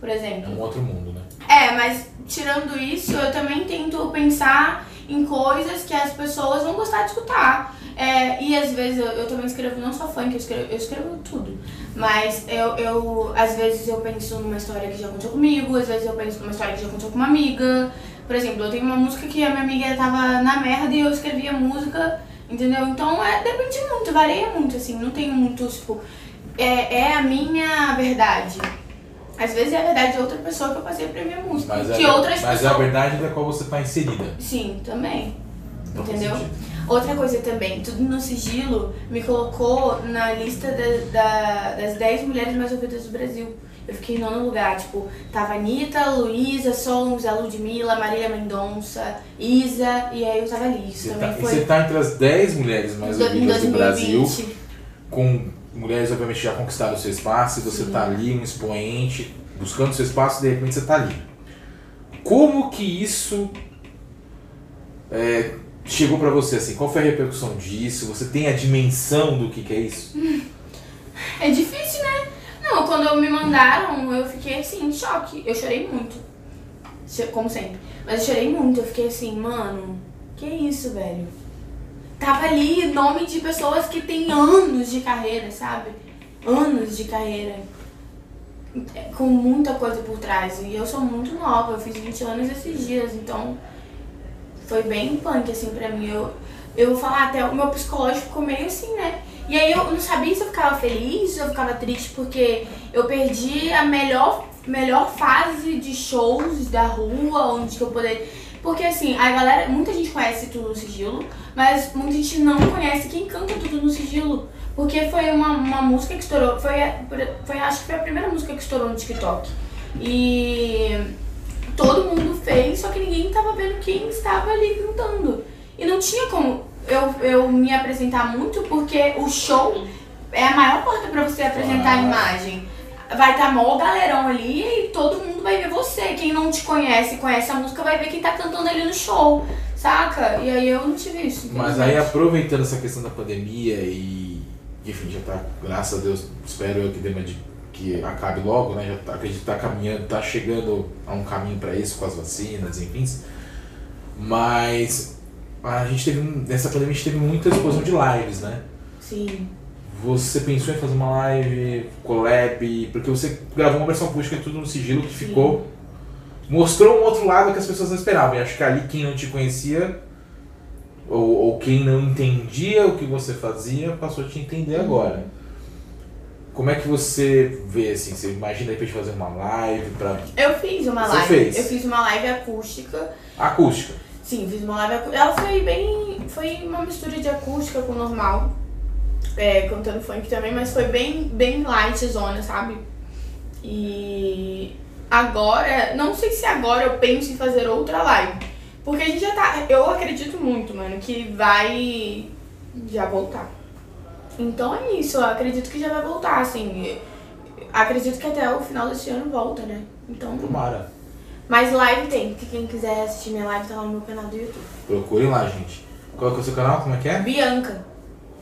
por É exemplo. um outro mundo, né? É, mas tirando isso, eu também tento pensar em coisas que as pessoas vão gostar de escutar. É, e às vezes eu, eu também escrevo não só funk, eu escrevo, eu escrevo tudo. Mas eu, eu, às vezes eu penso numa história que já aconteceu comigo, às vezes eu penso numa história que já aconteceu com uma amiga. Por exemplo, eu tenho uma música que a minha amiga tava na merda e eu escrevi a música, entendeu? Então é, depende muito, varia muito, assim, não tem muito, tipo, é, é a minha verdade. Às vezes é a verdade de outra pessoa que eu passei pra minha música. Mas, que é, outras mas é pessoas. a verdade da qual você tá inserida. Sim, também. Faz Entendeu? Outra coisa também, tudo no sigilo me colocou na lista da- da- das 10 mulheres mais ouvidas do Brasil. Eu fiquei em nono lugar, tipo, tava Anitta, Luísa, Sons, a Ludmilla, Marília Mendonça, Isa, e aí eu tava ali. Isso Você também tá, e foi você tá entre as 10 mulheres mais ouvidas do Brasil, 2020. com mulheres obviamente já conquistaram o seu espaço, e você Sim. tá ali, um expoente, buscando seu espaço e de repente você tá ali. Como que isso é, chegou pra você assim? Qual foi a repercussão disso? Você tem a dimensão do que, que é isso? É difícil, né? Não, quando me mandaram, eu fiquei assim, em choque. Eu chorei muito. Como sempre. Mas eu chorei muito. Eu fiquei assim, mano, que isso, velho? Tava ali nome de pessoas que têm anos de carreira, sabe? Anos de carreira. É, Com muita coisa por trás. E eu sou muito nova, eu fiz 20 anos esses dias, então foi bem punk assim pra mim. Eu, eu vou falar até o meu psicológico ficou meio assim, né? E aí eu não sabia se eu ficava feliz, se eu ficava triste, porque eu perdi a melhor, melhor fase de shows da rua, onde que eu poderia. Porque assim, a galera, muita gente conhece tudo no sigilo, mas muita gente não conhece quem canta tudo no sigilo. Porque foi uma, uma música que estourou, foi, foi, acho que foi a primeira música que estourou no TikTok. E todo mundo fez, só que ninguém tava vendo quem estava ali cantando. E não tinha como eu, eu me apresentar muito, porque o show é a maior porta pra você apresentar a Claro. imagem. Vai estar mó galerão ali e todo mundo vai ver você. Quem não te conhece, conhece a música, vai ver quem tá cantando ali no show, saca? E aí eu não tive isso. Mas aí aproveitando essa questão da pandemia e enfim, já tá, graças a Deus, espero eu que dê uma de, que acabe logo, né? Já tá, acredito que tá caminhando, tá chegando a um caminho para isso com as vacinas, enfim. Mas a gente teve, nessa pandemia a gente teve muita explosão de lives, né? Sim. Você pensou em fazer uma live, collab, porque você gravou uma versão acústica tudo no sigilo que ficou. Mostrou um outro lado que as pessoas não esperavam. E acho que ali quem não te conhecia, ou, ou quem não entendia o que você fazia, passou a te entender agora. Como é que você vê assim? Você imagina de repente fazer uma live pra. Eu fiz uma Você live. fez? Eu fiz uma live acústica. acústica. Sim, fiz uma live. Ela foi bem. Foi uma mistura de acústica com normal. É, cantando funk também, mas foi bem, bem light zona, sabe? E agora, não sei se agora eu penso em fazer outra live. Porque a gente já tá. Eu acredito muito, mano, que vai já voltar. Então é isso, eu acredito que já vai voltar, assim. Acredito que até o final desse ano volta, né? Então. Tomara. Mas live tem, que quem quiser assistir minha live tá lá no meu canal do YouTube. Procurem lá, gente. Qual é, que é o seu canal? Como é que é? Bianca.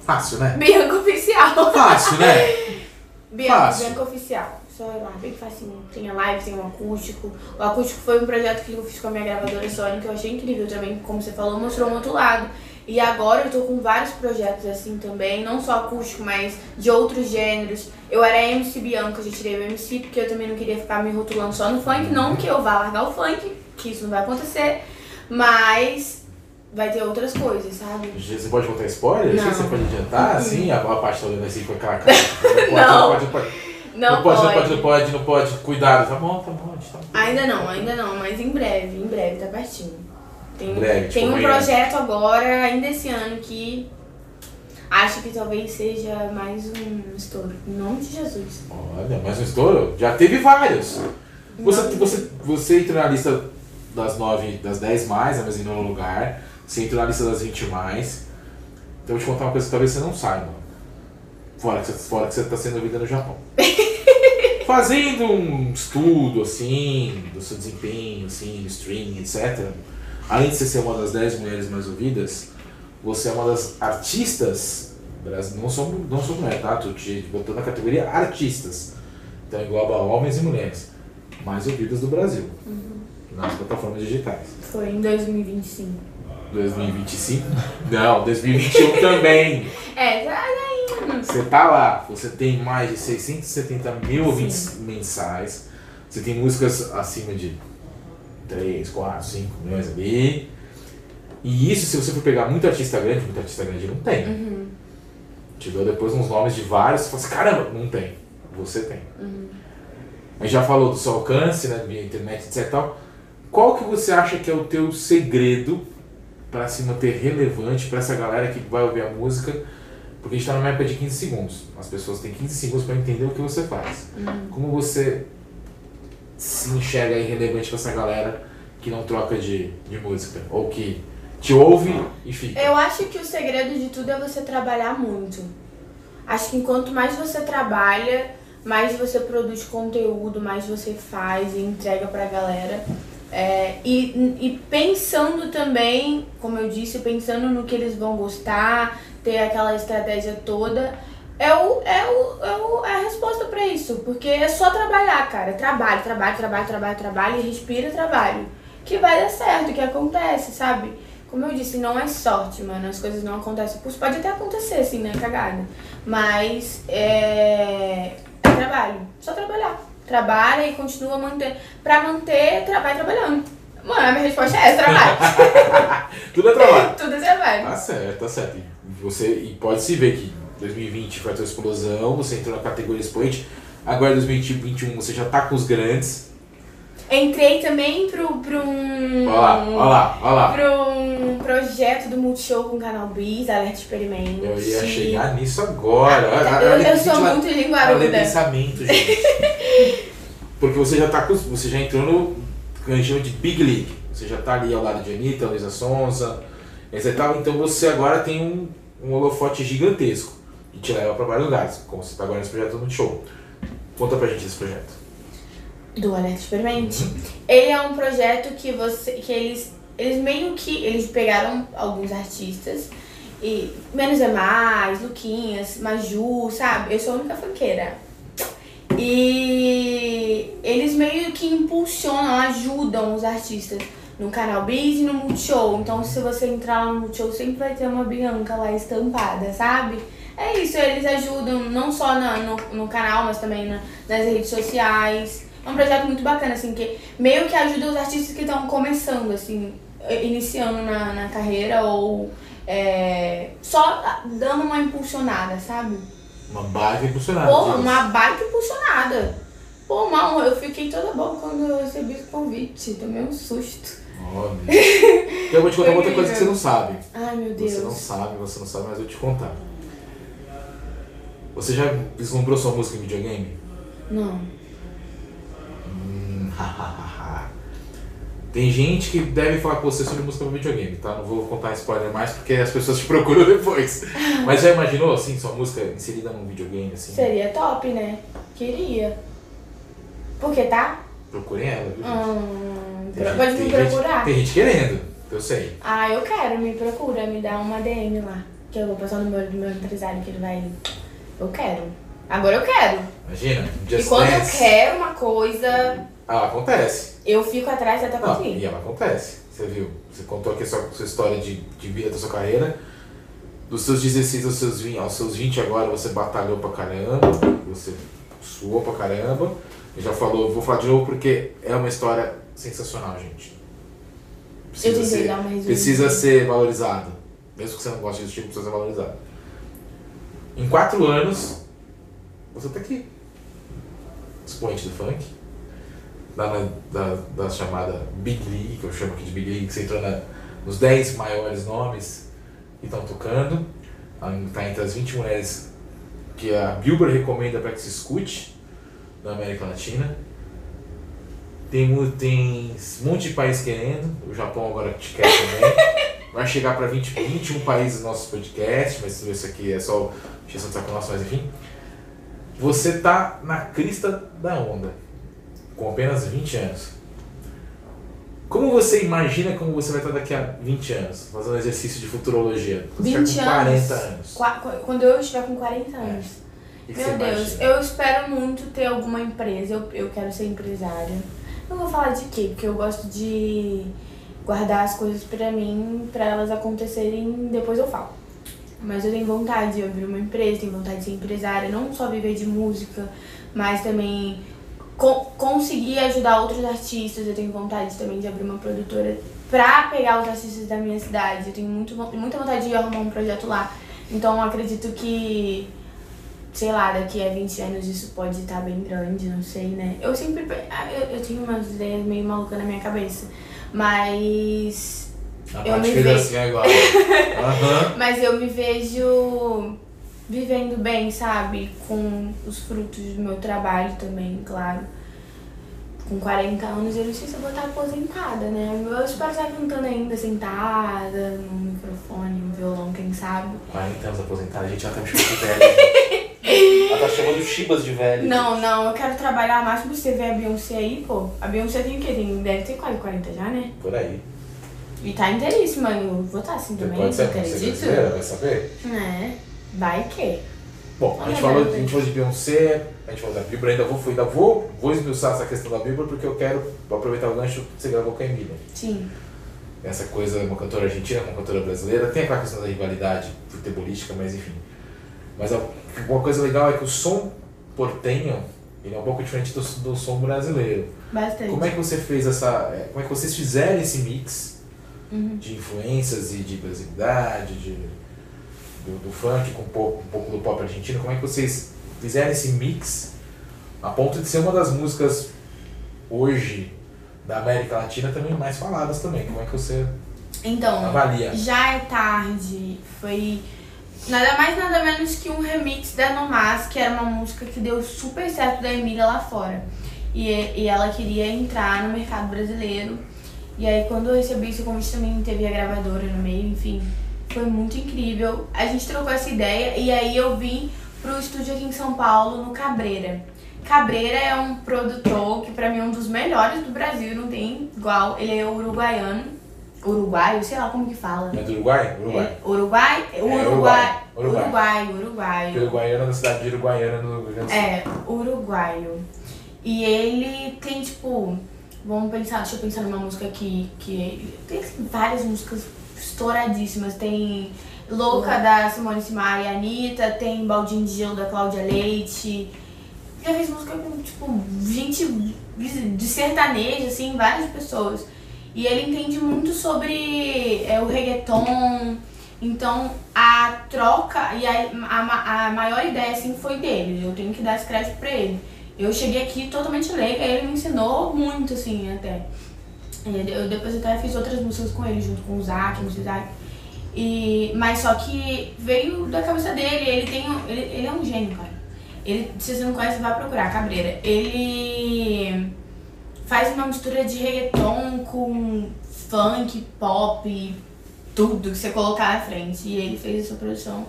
Fácil, né? Bianca Oficial. Fácil, né? Bianca, Fácil. Bianca Oficial. Só ir lá, bem facinho. Tem a live, tem um acústico. O acústico foi um projeto que eu fiz com a minha gravadora Sony, que eu achei incrível também, como você falou, mostrou um outro lado. E agora eu tô com vários projetos assim também, não só acústico, mas de outros gêneros. Eu era MC Bianca, já tirei o MC, porque eu também não queria ficar me rotulando só no funk. Não que eu vá largar o funk, que isso não vai acontecer. Mas vai ter outras coisas, sabe? Você pode contar spoiler? Não. Você pode adiantar, assim? A, a parte olhando assim com aquela cara. Não. Pode, não pode. Não, Não pode, não pode, não pode, não pode. Cuidado. Tá bom, tá bom. Tá... Ainda não, ainda não, mas em breve, em breve, tá pertinho. Tem, Em breve, tipo tem um projeto agora, ainda esse ano, que acho que talvez seja mais um estouro. Em nome de Jesus. Olha, mais um estouro? Já teve vários. Você, você, você entrou na lista das nove, das 10 mais, mas em nono lugar. Você entrou na lista das 20 mais. Então eu vou te contar uma coisa que talvez você não saiba. Fora que você, fora que você tá sendo ouvida no Japão. Fazendo um estudo, assim, do seu desempenho, assim, streaming, etc. Além de você ser uma das 10 mulheres mais ouvidas, você é uma das artistas, não sou, não sou mulher, tá? Tô te botando na categoria artistas. Então engloba homens e mulheres mais ouvidas do Brasil. Nas plataformas digitais. Foi em 2025. 2025? Não, 2021 também. É, tá aí. Você tá lá, você tem mais de 670 mil ouvintes mensais, você tem músicas acima de 3, 4, 5 milhões ali. E isso, se você for pegar muito artista grande, muito artista grande não tem. Uhum. Te deu depois uns nomes de vários, você fala assim, caramba, não tem. Você tem. Uhum. A gente já falou do seu alcance, né, via internet, etc e tal. Qual que você acha que é o teu segredo para se manter relevante para essa galera que vai ouvir a música? Porque a gente está numa época de 15 segundos. As pessoas têm 15 segundos para entender o que você faz. Como você se enxerga aí relevante para essa galera que não troca de, de música? Ou que te ouve e fica? Eu acho que o segredo de tudo é você trabalhar muito. Acho que enquanto mais você trabalha, mais você produz conteúdo, mais você faz e entrega pra galera. É, e, e pensando também, como eu disse, pensando no que eles vão gostar, ter aquela estratégia toda, é, o, é, o, é, o, é a resposta pra isso. Porque é só trabalhar, cara. Trabalho, trabalho, trabalho, trabalho, trabalho e respira trabalho. Que vai dar certo, que acontece, sabe? Como eu disse, não é sorte, mano. As coisas não acontecem. Pode até acontecer, assim, né? Cagada. Mas é, é trabalho. Só trabalhar. Trabalha e continua mantendo. Pra manter, tra vai trabalhando. Mano, a minha resposta é essa, trabalho. Tudo é trabalho. Tudo é trabalho. Tá certo, tá certo. E, você, e pode se ver que 2020 foi a tua explosão, você entrou na categoria expoente. Agora 2021 você já tá com os grandes. Entrei também pro, pro um. Olha lá, olha lá, olha lá. Pro um projeto do Multishow com o canal Bis, Alerta Experimento. Eu ia chegar nisso agora. Olha, Eu, eu sou muito linguaruda. pensamento, gente. Porque você já tá com, você já entrou no que a gente chama de Big League. Você já tá ali ao lado de Anitta, Luísa Sonza, etc. Então você agora tem um, um holofote gigantesco que te leva para vários lugares, como você tá agora nesse projeto no show. Conta pra gente esse projeto. Do Alerta Experimente. Ele é um projeto que você. que eles. Eles meio que. Eles pegaram alguns artistas. E Menos é Mais, Luquinhas, Maju, sabe? Eu sou a única funkeira. E eles meio que impulsionam, ajudam os artistas no canal Biz e no Multishow. Então se você entrar lá no Multishow, sempre vai ter uma Bianca lá estampada, sabe? É isso, eles ajudam não só na- no, no canal, mas também na- nas redes sociais. É um projeto muito bacana, assim, que meio que ajuda os artistas que estão começando, assim, iniciando na, na carreira ou é, só dando uma impulsionada, sabe? Uma baita impulsionada. Porra, diz. uma baita impulsionada. Pô, mal, eu fiquei toda boa quando eu recebi esse convite. Tomei um susto. Então eu vou te contar outra coisa que você não sabe. Ai, meu Deus. Você não sabe, você não sabe, mas eu te contar. Você já vislumbrou sua música em videogame? Não. Hum, hahaha. Tem gente que deve falar com você sobre música no videogame, tá? Não vou contar spoiler mais porque as pessoas te procuram depois. Mas já imaginou, assim, sua música inserida num videogame, assim? Seria top, né? Queria. Por que tá? Procurem ela, viu? gente? Hum, Tem gente- pode tem me gente- procurar. Tem gente querendo, eu sei. Ah, eu quero, me procura, me dá uma DM lá. Que eu vou passar no meu, do meu empresário que ele vai. Eu quero. Agora eu quero. Imagina, e Just quando Dance. eu quero uma coisa, Ah, acontece. eu fico atrás até Não, conseguir. e ela acontece. Você viu? Você contou aqui a sua, sua história de, de vida da sua carreira. Dos seus 16 aos seus 20, aos seus 20 agora você batalhou pra caramba, você suou pra caramba. E já falou, vou falar de novo porque é uma história sensacional, gente. Eu tentei ser, dar uma resumida. precisa ser valorizado. Mesmo que você não goste desse tipo, precisa ser valorizado. Em quatro anos, você tá aqui. Expoente do funk. Da, da, da chamada Big League, que eu chamo aqui de Big League, que você entrou na, nos 10 maiores nomes que estão tocando. Está entre as 20 mulheres que a Billboard recomenda para que se escute na América Latina. Tem, tem um monte de país querendo, o Japão agora te quer também. Vai chegar para 20, 21 países no nosso podcast, mas isso aqui é só mas enfim. Você tá na crista da onda, com apenas 20 anos. Como você imagina como você vai estar daqui a 20 anos, fazendo exercício de futurologia? Quando você 20 tiver com 40 anos. anos. Qua- qu- Quando eu estiver com 40 anos. O que que Meu Deus, imagina? eu espero muito ter alguma empresa. Eu, eu quero ser empresária. Não vou falar de quê, porque eu gosto de guardar as coisas pra mim, pra elas acontecerem, depois eu falo. Mas eu tenho vontade de abrir uma empresa, tenho vontade de ser empresária, não só viver de música, mas também co- conseguir ajudar outros artistas. Eu tenho vontade também de abrir uma produtora pra pegar os artistas da minha cidade. Eu tenho muito, muita vontade de arrumar um projeto lá. Então acredito que sei lá, daqui a 20 anos isso pode estar bem grande, não sei, né? Eu sempre. Eu, eu tinha umas ideias meio malucas na minha cabeça. Mas. A eu parte me vejo- financeira é igual. Aham. Mas eu me vejo vivendo bem, sabe? Com os frutos do meu trabalho também, claro. Com 40 anos, eu não sei se eu vou estar aposentada, né? Eu espero estar cantando ainda sentada, no microfone, no violão, quem sabe. 40 anos aposentada, a gente já tá me chamando de velho. Ela tá chamando Chibas de velho. Não, não, eu quero trabalhar mais pra você ver a Beyoncé aí, pô. A Beyoncé tem o quê? Tem, deve ter quase 40 já, né? Por aí. E tá inteiríssima, eu vou estar assim também, Pode ser, não acredito. vai saber? É, vai que. Bom, a gente, falou, a gente falou de Beyoncé, a gente falou da Bíblia, ainda vou, ainda vou, vou esmiuçar essa questão da Bíblia porque eu quero aproveitar o gancho que você gravou com a Emília. Sim. Essa coisa, uma cantora argentina com uma cantora brasileira, tem aquela questão da rivalidade futebolística, mas enfim. Mas uma coisa legal é que o som portenho, ele é um pouco diferente do, do som brasileiro. Bastante. Como é que você fez essa. é, Como é que vocês fizeram esse mix Uhum. de influências e de brasilidade, de, do, do funk com um pouco, um pouco do pop argentino? Como é que vocês fizeram esse mix a ponto de ser uma das músicas hoje da América Latina também mais faladas também? Como é que você Então, avalia? já é tarde. Foi nada mais nada menos que um remix da Nomás, que era uma música que deu super certo da Emília lá fora. E, e ela queria entrar no mercado brasileiro. E aí quando eu recebi esse convite também teve a gravadora no meio, enfim. Foi muito incrível. A gente trocou essa ideia e aí eu vim pro estúdio aqui em São Paulo, no Cabreira. Cabreira é um produtor que pra mim é um dos melhores do Brasil, não tem igual. Ele é uruguaiano. Uruguaio, sei lá como que fala. É do Uruguai? Uruguai. É, Uruguai? Uruguai. Uruguai. Uruguai. Uruguai, Porque uruguaio. Uruguaiana da cidade de Uruguaiana no Rio Grande do Sul. É, uruguaio. E ele tem, tipo, vamos pensar, deixa eu pensar numa música aqui, que tem assim, várias músicas estouradíssimas. Tem Louca da Simone Simara e Anitta, tem Baldinho de Gelo da Cláudia Leite. Já fez música com, tipo, gente de sertanejo, assim, várias pessoas. E ele entende muito sobre é, o reggaeton. Então, a troca e a, a, a maior ideia, assim, foi dele. Eu tenho que dar esse crédito pra ele. Eu cheguei aqui totalmente leiga, ele me ensinou muito, assim, até. Eu depois até fiz outras músicas com ele, junto com o Zac, o Zac. E, mas só que veio da cabeça dele, ele tem. Ele, ele é um gênio, cara. Ele, se você não conhece, vai procurar, Cabreira. Ele faz uma mistura de reggaeton com funk, pop, tudo que você colocar na frente. E ele fez essa produção.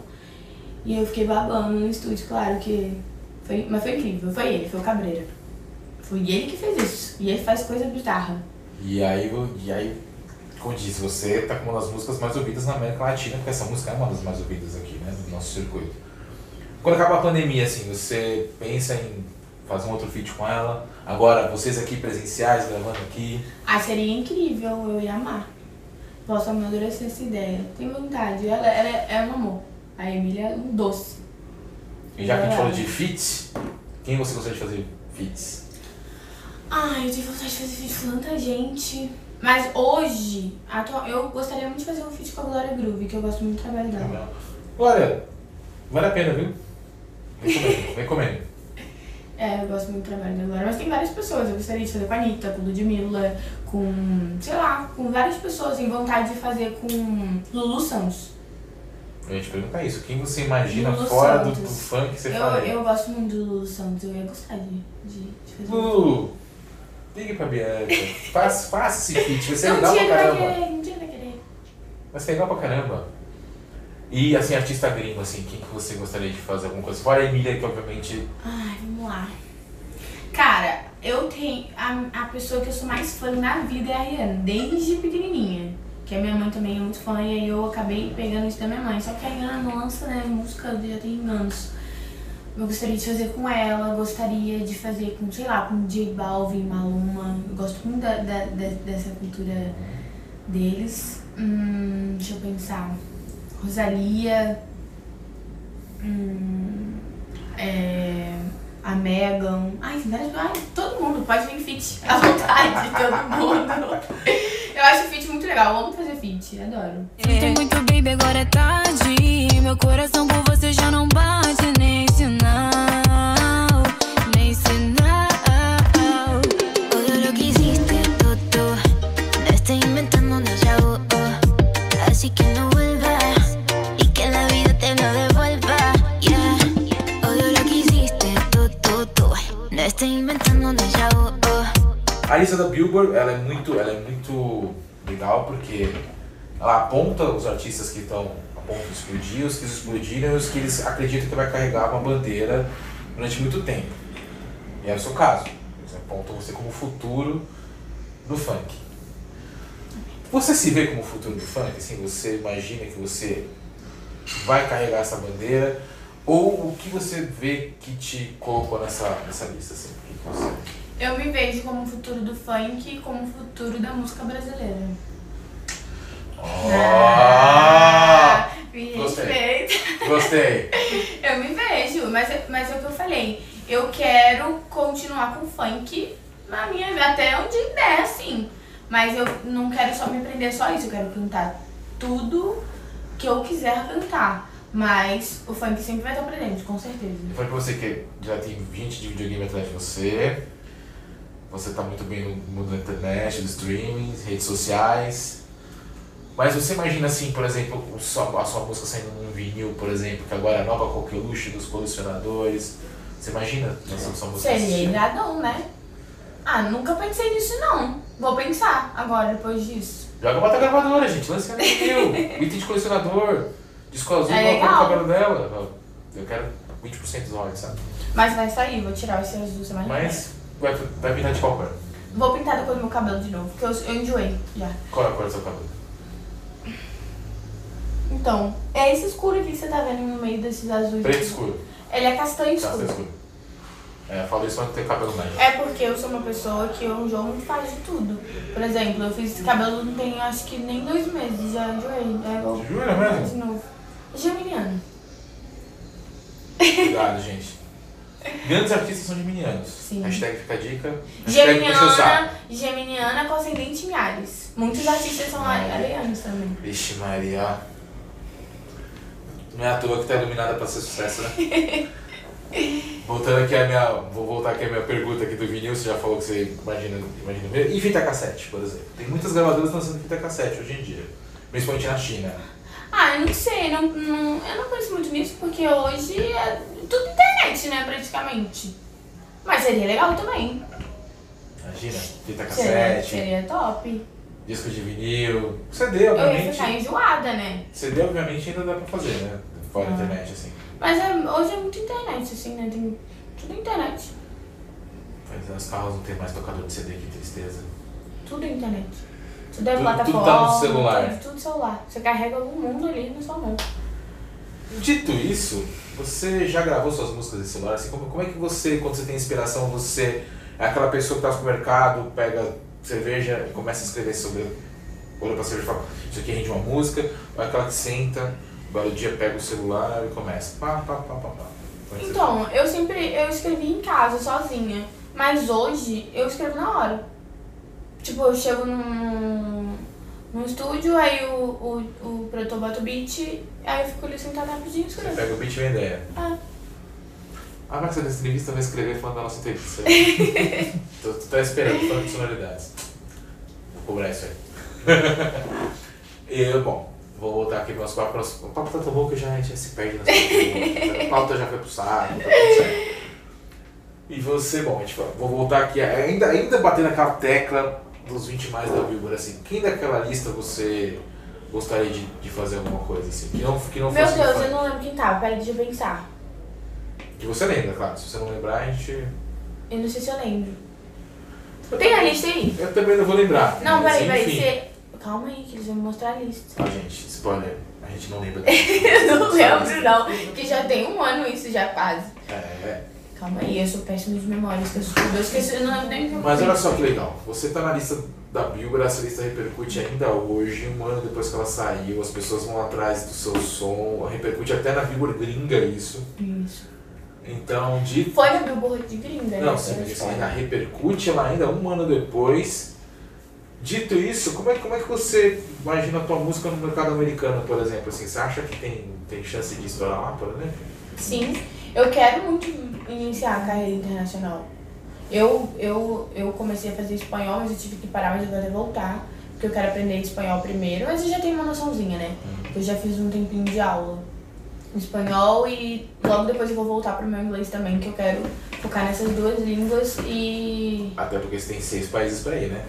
E eu fiquei babando no estúdio, claro que. Foi, mas foi incrível, foi ele, foi o Cabreira. Foi ele que fez isso. E ele faz coisa bizarra. E aí, e aí, como eu disse, você tá com uma das músicas mais ouvidas na América Latina, porque essa música é uma das mais ouvidas aqui, né, do nosso circuito. Quando acaba a pandemia, assim, você pensa em fazer um outro feat com ela? Agora, vocês aqui presenciais, gravando aqui, Ah, seria incrível, eu ia amar. Posso amadurecer essa ideia. Tenho vontade. Ela, ela é, é um amor. A Emília é um doce. E já que a gente É. falou de feats, quem você gostaria de fazer feats? Ai, eu tenho vontade de fazer vídeo com tanta gente. Mas hoje, atual, eu gostaria muito de fazer um feat com a Glória Groove, que eu gosto muito do trabalho dela. Glória, vale a pena, viu? Vem comendo, vem comendo. É, eu gosto muito do trabalho da Glória, mas tem várias pessoas. Eu gostaria de fazer com a Anitta, com Ludmilla, com, sei lá, com várias pessoas. Tenho vontade de fazer com Lulu Santos. Eu ia te perguntar isso. Quem você imagina Lulu fora do, do funk você Eu, eu gosto muito do Lulu Santos, eu ia gostar de, de, de fazer Lulu, ligue pra Bianca. Faça, faça esse feat, ser um legal pra caramba. querer, um dia ele vai querer. Vai ser legal pra caramba. E assim, artista gringo, assim, quem que você gostaria de fazer alguma coisa? Fora a Emília, que obviamente. Ai, vamos lá. Cara, eu tenho. A, a pessoa que eu sou mais fã na vida é a Rihanna, desde pequenininha. Que a minha mãe também é muito fã e aí eu acabei pegando isso da minha mãe. Só que a Rihanna não lança né, música já tem anos. Eu gostaria de fazer com ela, gostaria de fazer com, sei lá, com J Balvin, Maluma. Eu gosto muito da, da- dessa cultura deles. Hum, deixa eu pensar. Rosalia. Hum, é, a Megan. Ai. Ai, todo mundo pode vir fit. À vontade, todo mundo. Eu acho fit muito legal. Eu amo fazer fit, adoro. Tem muito baby, agora é tarde. Meu coração por você já não bate nem sinal, nem sinal. Todo lo que hiciste, todo. No estoy inventando un déjà vu. oh. Así que no vuelvas y que la vida te lo devuelva. Yeah. Todo lo que hiciste, todo. No estoy inventando un déjà vu. A lista da Billboard, ela é muito, ela é muito legal porque ela aponta os artistas que estão a ponto de explodir, os que explodiram e os que eles acreditam que vai carregar uma bandeira durante muito tempo. E é o seu caso. Eles apontam você como o futuro do funk. Você se vê como o futuro do funk? Assim, você imagina que você vai carregar essa bandeira? Ou o que você vê que te colocou nessa, nessa lista? Assim? O. Eu me vejo como o futuro do funk e como o futuro da música brasileira. Ah! me Gostei. respeita. Gostei. Eu me vejo, mas, é- mas é o que eu falei. Eu quero continuar com funk na minha vida, até onde der, assim. Mas eu não quero só me prender só isso, eu quero cantar tudo que eu quiser cantar. Mas o funk sempre vai estar presente, com certeza. Eu falei pra você que já tem 20 de videogame atrás de você. Você tá muito bem no mundo da internet, do streaming, redes sociais. Mas você imagina assim, por exemplo, sua- a sua música saindo num vinil, por exemplo, que agora é a nova coqueluche dos colecionadores. Você imagina essa sua música Seria iradão, né? Ah, nunca pensei nisso não. Vou pensar agora, depois disso. Joga bota gravadora, gente. Lança no vinil. Item de colecionador. Disco azul, É coloca no legal. cabelo dela. Eu quero 20% dos royalties, sabe? Mas vai sair, vou tirar esse azul semana que vem. Vai, vai pintar de qual cor? Vou pintar depois meu cabelo de novo, porque eu, eu enjoei já. Qual é a cor do seu cabelo? Então, é esse escuro aqui que você tá vendo no meio desses azuis. Preto escuro. Ele é castanho escuro. tá escuro. É, eu falo isso quando tem cabelo médio. É porque eu sou uma pessoa que eu enjoo muito fácil de tudo. Por exemplo, eu fiz esse cabelo não tem acho que nem dois meses, já enjoei. É, eu Jura mesmo? De novo. Geminiano. Cuidado, gente. Grandes artistas são geminianos. Sim. Hashtag fica a dica. Geminiana, Geminiana com ascendente em Ares. Muitos artistas são arianos também. Vixe Maria. Não é à toa que tá iluminada pra ser sucesso, né? Voltando aqui a minha. Vou voltar aqui a minha pergunta aqui do vinil, você já falou que você imagina, imagina mesmo. E fita cassete, por exemplo. Tem muitas gravadoras lançando fita cassete hoje em dia. Principalmente na China. Ah, eu não sei, não, não, eu não penso muito nisso porque hoje é tudo internet, né, praticamente. Mas seria legal também. Imagina, fita Seria, cassete, seria top. disco de vinil, CD, Eu ia obviamente. ficar enjoada, né? CD, obviamente, ainda dá pra fazer, né? Fora Ah. internet, assim. Mas é, hoje é muito internet, assim, né? Tem tudo internet. Mas os carros não tem mais tocador de CD, que tristeza. Tudo internet. Tudo é Tudo- plataforma. tudo tá no celular. Tudo, tudo celular. Você carrega algum mundo ali na sua mão. Dito isso, você já gravou suas músicas em celular? Assim, como, como é que você, quando você tem inspiração, você é aquela pessoa que tá no supermercado, pega cerveja e começa a escrever sobre. Olha pra cerveja e fala, isso aqui rende uma música, ou é aquela que senta, um belo dia pega o celular e começa. Pá, pá, pá, pá, pá. Como é Então, eu sempre eu escrevi em casa, sozinha. Mas hoje eu escrevo na hora. Tipo, eu chego num, num estúdio, aí o, o, o produtor bota o beat, aí eu fico ali sentada rapidinho escrevendo. pega o beat e vem ideia. Ah. A Maxa dessa entrevista vai escrever falando da nossa entrevista. tô, tô tá esperando, falando de sonoridades. Vou cobrar isso aí. e, bom, vou voltar aqui para nosso papo. Nosso- O papo tá tão bom que já, a gente já se perde nas perguntas. A pauta já foi pro saco, tá tudo certo. E você, bom, a gente vou voltar aqui, ainda, ainda batendo aquela tecla dos 20 mais da Billboard, assim, quem daquela lista você gostaria de, de fazer alguma coisa, assim, que não, que não Meu fosse Deus, eu não lembro quem tava, peraí, deixa eu pensar. Que você lembra, claro. Se você não lembrar, a gente. Eu não sei se eu lembro. Tem a lista aí? Eu também não vou lembrar. Não, mas peraí, peraí, enfim. você... Calma aí, que eles vão me mostrar a lista. Ah, gente, spoiler. A gente não lembra. Eu não lembro não, que já tem um ano isso já quase. É, Calma aí, eu sou péssima de memória, esqueço tudo. Eu esqueci, eu não lembro nem mas olha só que legal. Você tá na lista da Billboard, essa lista repercute ainda hoje, um ano depois que ela saiu, as pessoas vão atrás do seu som, repercute até na Billboard gringa isso. Isso. Então, de. Foi na Billboard de gringa, né? Não, sim, mas assim, ainda repercute ela ainda um ano depois. Dito isso, como é, como é que você imagina a tua música no mercado americano, por exemplo? Assim, você acha que tem, tem chance de estourar lá, por exemplo? Sim, eu quero muito iniciar a carreira internacional. Eu, eu, eu comecei a fazer espanhol, mas eu tive que parar, mas eu vou até voltar. Porque eu quero aprender espanhol primeiro, mas eu já tenho uma noçãozinha, né? Eu já fiz um tempinho de aula espanhol e logo depois eu vou voltar pro meu inglês também, que eu quero focar nessas duas línguas e. Até porque você tem seis países pra ir, né?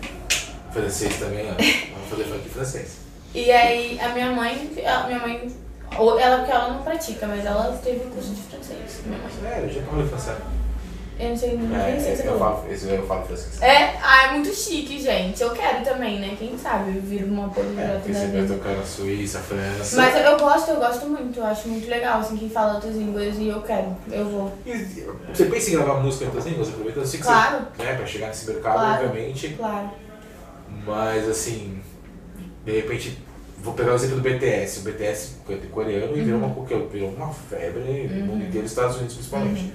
Francês também, ó. Vamos fazer funk francês. E aí a minha mãe, a minha mãe, ou ela porque ela não pratica, mas ela teve curso de francês. Sério, eu já falo francês. Eu não sei, não É, sei se eu, eu falo, esse eu falo francês. É, ah, é muito chique, gente. Eu quero também, né? Quem sabe eu viro uma É, poliglota da você vai tocar na Suíça, França. Mas eu, eu gosto, eu gosto muito. Eu acho muito legal, assim, quem fala outras línguas e eu quero. Eu vou. E Você pensa em gravar música em outras línguas, aproveitando? Eu sei que Claro. você, né, pra chegar nesse mercado, Claro. obviamente. Claro. Mas assim, de repente, vou pegar o exemplo do BTS. O BTS é coreano e virou Uhum. uma, qualquer- virou uma febre no mundo inteiro, nos Estados Unidos principalmente.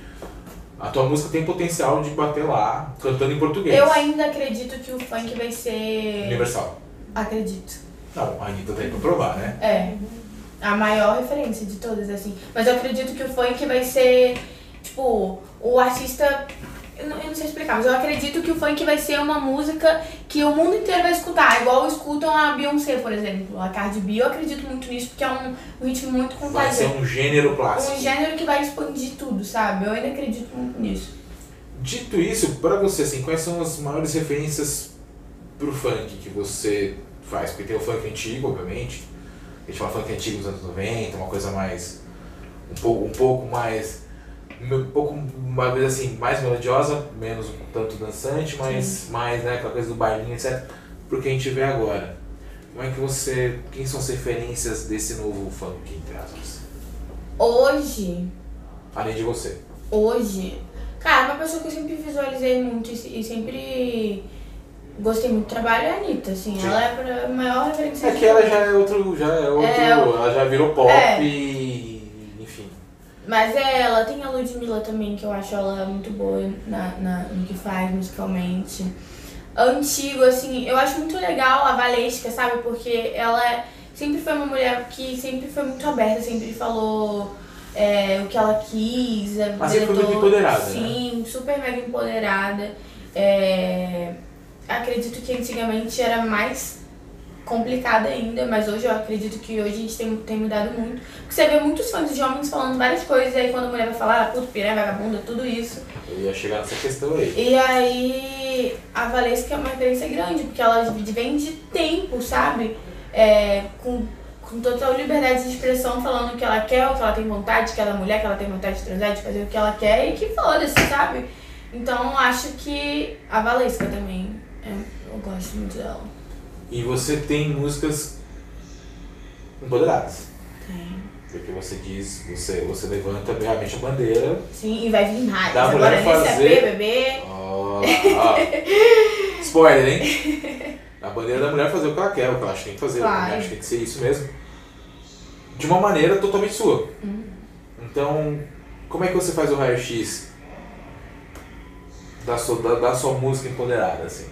A tua música tem potencial de bater lá, cantando em português. Eu ainda acredito que o funk vai ser. Universal. Acredito. Não, a Anitta tem pra provar, né? É. A maior referência de todas, assim. Mas eu acredito que o funk vai ser, tipo, o artista. Eu não, eu não sei explicar, mas eu acredito que o funk vai ser uma música que o mundo inteiro vai escutar. Igual escutam a Beyoncé, por exemplo. A Cardi B, eu acredito muito nisso, porque é um, um ritmo muito Vai ser um gênero clássico. Um gênero que vai expandir tudo, sabe? Eu ainda acredito muito nisso. Dito isso, pra você, assim, quais são as maiores referências pro funk que você faz? Porque tem o funk antigo, obviamente. A gente fala funk antigo dos anos 90, uma coisa mais. um pouco, um pouco mais. Um pouco, uma vez assim, mais melodiosa, menos um tanto dançante, mas mais, né, aquela coisa do bailinho, etc. Pro que a gente vê agora. Como é que você. Quem são as referências desse novo funk, entre aspas? Hoje, Além de você. hoje, cara, uma pessoa que eu sempre visualizei muito e se- sempre gostei muito do trabalho é a Anitta, assim. Sim. Ela é a maior referência É que ela já é outro. Já é outro. É, ela já virou pop é. e. Mas é ela, tem a Ludmilla também, que eu acho ela muito boa na, na, no que faz musicalmente. Antigo, assim, eu acho muito legal a Valesca, sabe? Porque ela é- sempre foi uma mulher que sempre foi muito aberta, sempre falou é, o que ela quis. A Mas foi muito empoderada, né? Sim, super mega empoderada. É, acredito que antigamente era mais complicada ainda, mas hoje eu acredito que hoje a gente tem, tem mudado muito. Porque você vê muitos fãs de homens falando várias coisas, e aí quando a mulher vai falar, ah, puto, piranha, vagabunda, tudo isso. Eu ia chegar nessa questão aí. E aí a Valesca é uma referência grande, porque ela vem de tempo, sabe? É, com, com total liberdade de expressão, falando o que ela quer, o que ela tem vontade, que ela é mulher, que ela tem vontade de transar, de fazer o que ela quer e que foda-se, sabe? Então acho que a Valesca também, é, eu gosto muito dela. E você tem músicas empoderadas. Tem. Porque você diz, você, você levanta realmente a bandeira. Sim, e vai vir mais. Dá a Agora mulher nesse fazer- AP, bebê. Ó, ó. Spoiler, hein? A bandeira da mulher fazer o que ela quer, o que ela acha que tem que fazer. Claro. Acho que tem que ser isso mesmo. De uma maneira totalmente sua. Uhum. Então, como é que você faz o raio-x da sua, da, da sua música empoderada, assim?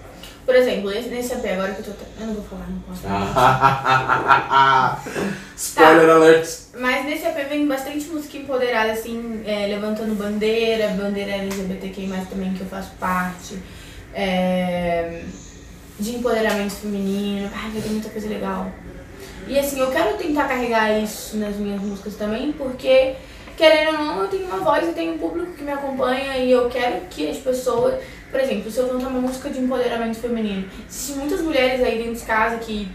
Por exemplo, esse- nesse EP agora que eu tô. Eu não vou falar, não posso falar. Spoiler alert. Mas nesse EP vem bastante música empoderada, assim, é, levantando bandeira, bandeira LGBTQI, também que eu faço parte. é, de empoderamento feminino. Ai, vai ter muita coisa legal. E assim, eu quero tentar carregar isso nas minhas músicas também, porque, querendo ou não, eu tenho uma voz e tenho um público que me acompanha e eu quero que as pessoas. Por exemplo, se eu cantar uma música de empoderamento feminino, existem muitas mulheres aí dentro de casa que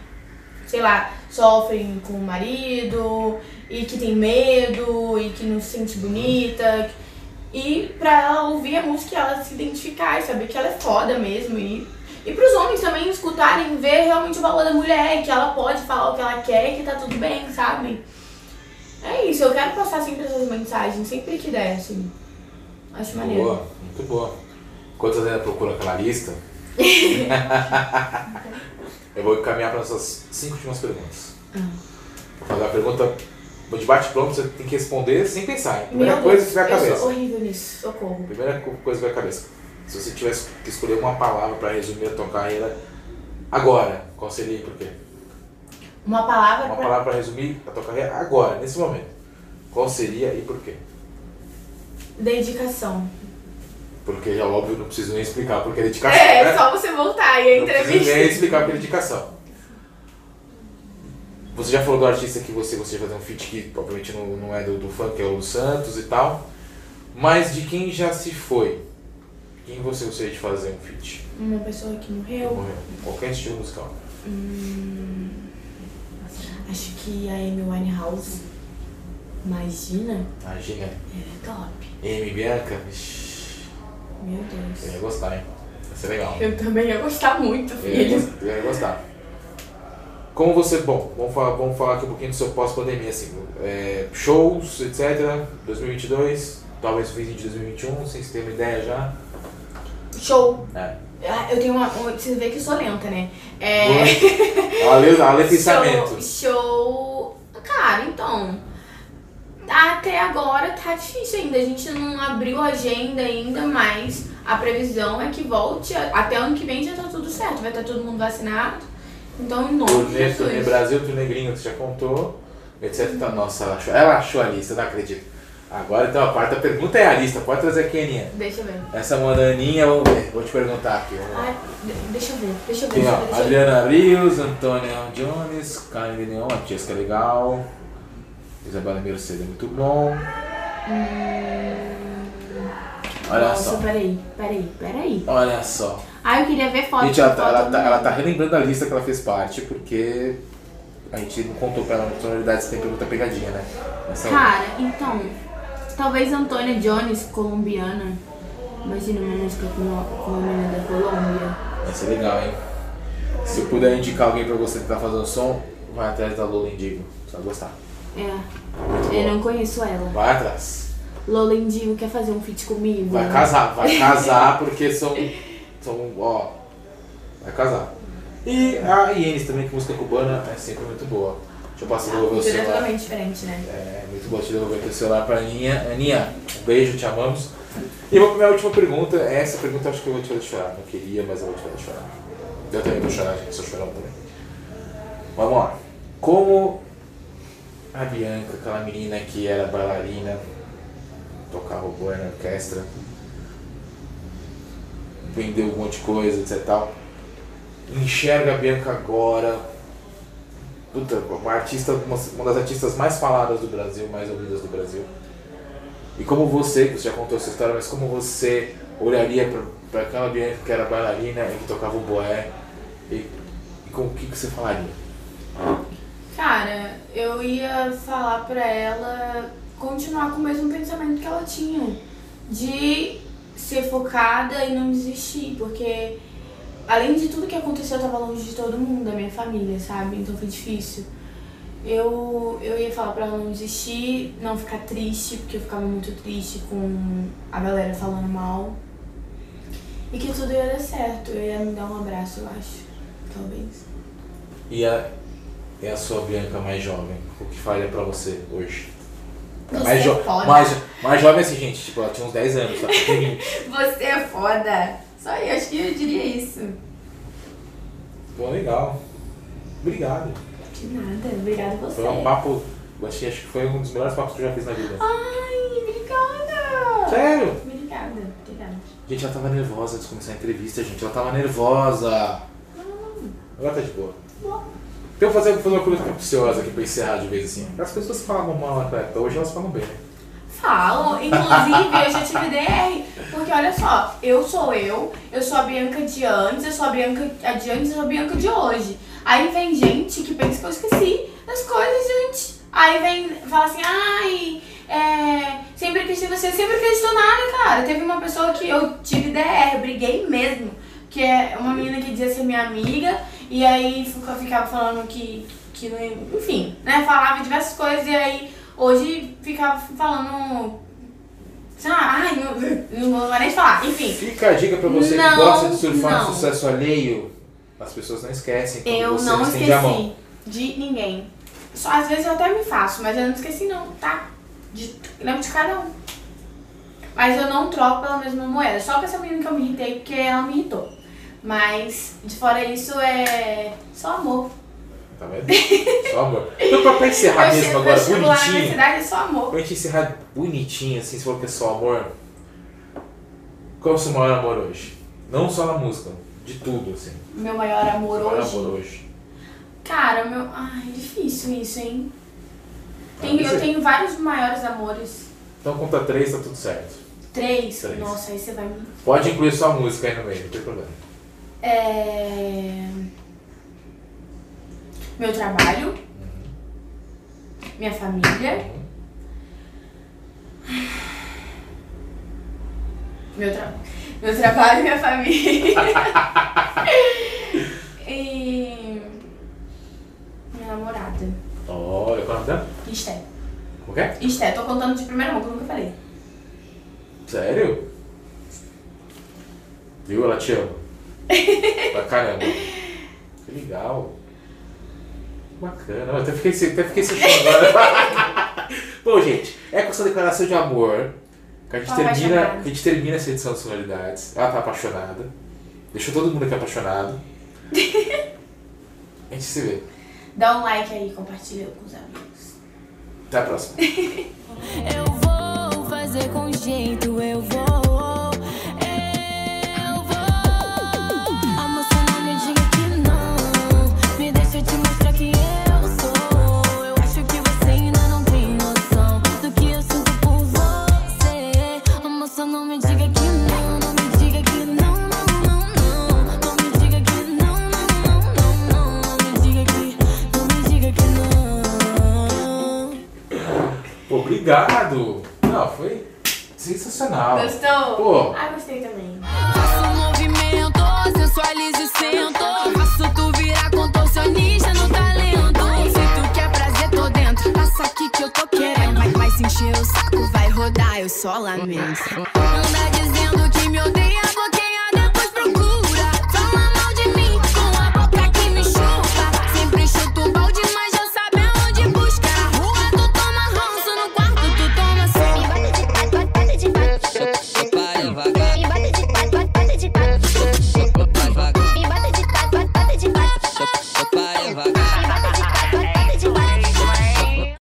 sei lá, sofrem com o marido e que tem medo e que não se sente bonita. E pra ela ouvir a música ela se identificar e saber que ela é foda mesmo. E, e pros homens também escutarem, ver realmente o valor da mulher, que ela pode falar o que ela quer e que tá tudo bem, sabe? É isso, eu quero passar sempre essas mensagens, sempre que der, assim. Acho maneiro. Boa, muito boa. Enquanto você ainda procura aquela lista, eu vou encaminhar para nossas cinco últimas perguntas. Vou fazer a pergunta de bate-pronto, você tem que responder sem pensar. Primeira Meu coisa Deus, que vem à eu sou cabeça. horrível nisso, socorro. Primeira co- coisa que vem à cabeça. Se você tivesse que escolher uma palavra para resumir a tua carreira agora, qual seria e por quê? Uma palavra Uma pra... palavra para resumir a tua carreira agora, nesse momento. Qual seria e por quê? dedicação. Porque já óbvio, não preciso nem explicar porque é dedicação. É, né? só você voltar e a Não preciso entrevista. nem explicar porque é dedicação. Você já falou do artista que você gostaria de fazer um feat que obviamente não, não é do, do funk, é o do Santos e tal. Mas de quem já se foi? Quem você gostaria de fazer um feat? Uma pessoa que morreu. Morreu. Qualquer estilo musical. Hum, acho que a Amy Winehouse. Imagina? Imagina, Ela é top. Amy Bianca. Ixi, Meu Eu Deus. ia gostar, hein? Ia ser legal. Eu também ia gostar muito, Eu ia, filho. eu ia gostar. Como você, bom, vamos falar, vamos falar aqui um pouquinho do seu pós-pandemia, assim, é, shows, etc, 2022, talvez o fim de 2021, sem você ter uma ideia já. Show. É. Ah, Eu tenho uma. uma- Você vê que eu sou lenta, né? É. A lei, a lei pensamento. Show, show. Cara, então. Até agora tá difícil ainda. A gente não abriu a agenda ainda, mas a previsão é que volte. Até ano que vem já tá tudo certo. Vai estar todo mundo vacinado. Então, em nome de Turnê. Brasil, turnê gringo, que você já contou, etc. Tá, nossa, ela achou, ela achou a lista, não acredito. Agora então a quarta pergunta é a lista, pode trazer aqui, Aninha. Deixa eu ver. Essa Monaninha, vamos ver, vou te perguntar aqui. Ai, deixa eu ver. Deixa eu ver. Tem ó. Adriana Rios, Antônia Jones, Karen de Neon, a Jessica Legal, Isabela Mercedes, muito bom. Olha Nossa, só, peraí, peraí, peraí. olha só. Ah, eu queria ver foto. Gente, ela tá, foto ela, tá, ela tá relembrando a lista que ela fez parte, porque a gente não contou pra ela na sonoridade se tem pergunta pegadinha, né? Essa Cara, então, talvez Antônia Jones, colombiana. Imagina uma música com uma, com uma menina da Colômbia. vai ser legal, hein? Se eu puder indicar alguém pra você tentar fazer o som, vai atrás da Lola Indigo, você vai gostar. É, eu não conheço ela. Vai atrás. Lola Indigo quer fazer um feat comigo? Vai casar, vai casar porque são. são ó. Vai casar. E a Ienes também, que música cubana é sempre muito boa. Deixa eu passar devolver o Tudo é celular. totalmente diferente, né? É muito bom te devolver teu celular pra Aninha. Aninha, um beijo, te amamos. E vou pra minha última pergunta. Essa pergunta eu acho que eu vou te fazer chorar. Não queria, mas eu vou te fazer chorar. Eu também vou chorar, gente. Sou chorão também. Vamos lá. Como a Bianca, aquela menina que era bailarina, tocava boé na orquestra, vendeu um monte de coisa, etc tal, enxerga a Bianca agora, puta, uma artista, uma das artistas mais faladas do Brasil, mais ouvidas do Brasil. E como você, que você já contou essa história, mas como você olharia para aquela Bianca que era bailarina e que tocava o boé, e, e com o que, que você falaria? Cara, eu ia falar pra ela continuar com o mesmo pensamento que ela tinha. De ser focada e não desistir, porque além de tudo que aconteceu, eu tava longe de todo mundo, da minha família, sabe? Então foi difícil. Eu, eu ia falar pra ela não desistir, não ficar triste, porque eu ficava muito triste com a galera falando mal. E que tudo ia dar certo. Eu ia me dar um abraço, eu acho. Talvez. E a, e a sua Bianca mais jovem, o que faria pra você hoje? Você mais, é jo foda. mais, mais jovem assim, gente, tipo, ela tinha uns 10 anos, tá? Você é foda. Só eu acho que eu diria isso. Pô, legal. Obrigado. De nada, obrigada a você. Foi um papo, achei, acho que foi um dos melhores papos que eu já fiz na vida. Ai, obrigada. Sério? Obrigada, obrigada. Gente, ela tava nervosa antes de começar a entrevista, gente. Ela tava nervosa. Agora tá de boa. Bom. Então eu vou fazer, vou fazer uma pergunta capciosa aqui pra encerrar de vez assim. As pessoas falavam mal naquela época, hoje elas falam bem, né? Falam, inclusive eu já tive DR, porque olha só, eu sou eu, eu sou a Bianca de antes, eu sou a Bianca a de antes, eu sou a Bianca de hoje. Aí vem gente que pensa que eu esqueci das coisas, gente. Aí vem, fala assim, ai, é, sempre quis você, sempre acreditou nada, cara. Teve uma pessoa que eu tive DR, briguei mesmo, que é uma menina que dizia ser minha amiga, e aí fica- ficava falando que, que não- enfim, né, falava diversas coisas, e aí hoje ficava falando, ai, não, não vou nem falar, enfim. Fica a dica pra você Não, que gosta de surfar no sucesso alheio. As pessoas não esquecem Eu você não esqueci de ninguém. Só, às vezes eu até me faço, mas eu não esqueci não, tá? De, lembro de cada um. Mas eu não troco pela mesma moeda. Só com essa menina que eu me irritei, porque ela me irritou. Mas, de fora isso, é só amor. Tá vendo? Só amor. Então pra, pra encerrar eu mesmo agora, na bonitinho. cidade, é só amor. Pra gente encerrar bonitinho, assim, se for que é só amor. Qual é o seu maior amor hoje? Não só na música, de tudo, assim. Meu maior amor Seu maior hoje. amor hoje. Cara, meu. Ai, difícil isso, hein? Ah, Tem, dizer. eu tenho vários maiores amores. Então conta três, tá tudo certo. Três. Três. Nossa, aí você vai me. Pode incluir só a música aí no meio, não tem problema. É... Meu trabalho. Minha família. Meu, tra... meu trabalho, minha família. e. Minha namorada. Olha, qual é o nome dela? Esté. Que é? Esté, tô contando de primeira mão, que eu nunca falei. Sério? Viu? Ela te ama. pra caramba. Que legal. Bacana. Eu até fiquei, até fiquei sentindo agora. Bom, gente, é com essa declaração de amor que a gente, Tô termina, a gente termina essa edição de Sonoridades. Ela tá apaixonada. Deixou todo mundo aqui apaixonado. A gente se vê. Dá um like aí, compartilha com os amigos. Até a próxima. Eu vou fazer com jeito, eu vou. Obrigado. Não, foi sensacional. Gostou? Pô. Ah, gostei também. Faço um movimento, sensualizo e sento. Faço tu virar contorcionista no talento. Se tu quer prazer, tô dentro. Passa aqui que eu tô querendo. Mas, mas encher o saco vai rodar, eu só lamento. Anda dizendo que me odeia,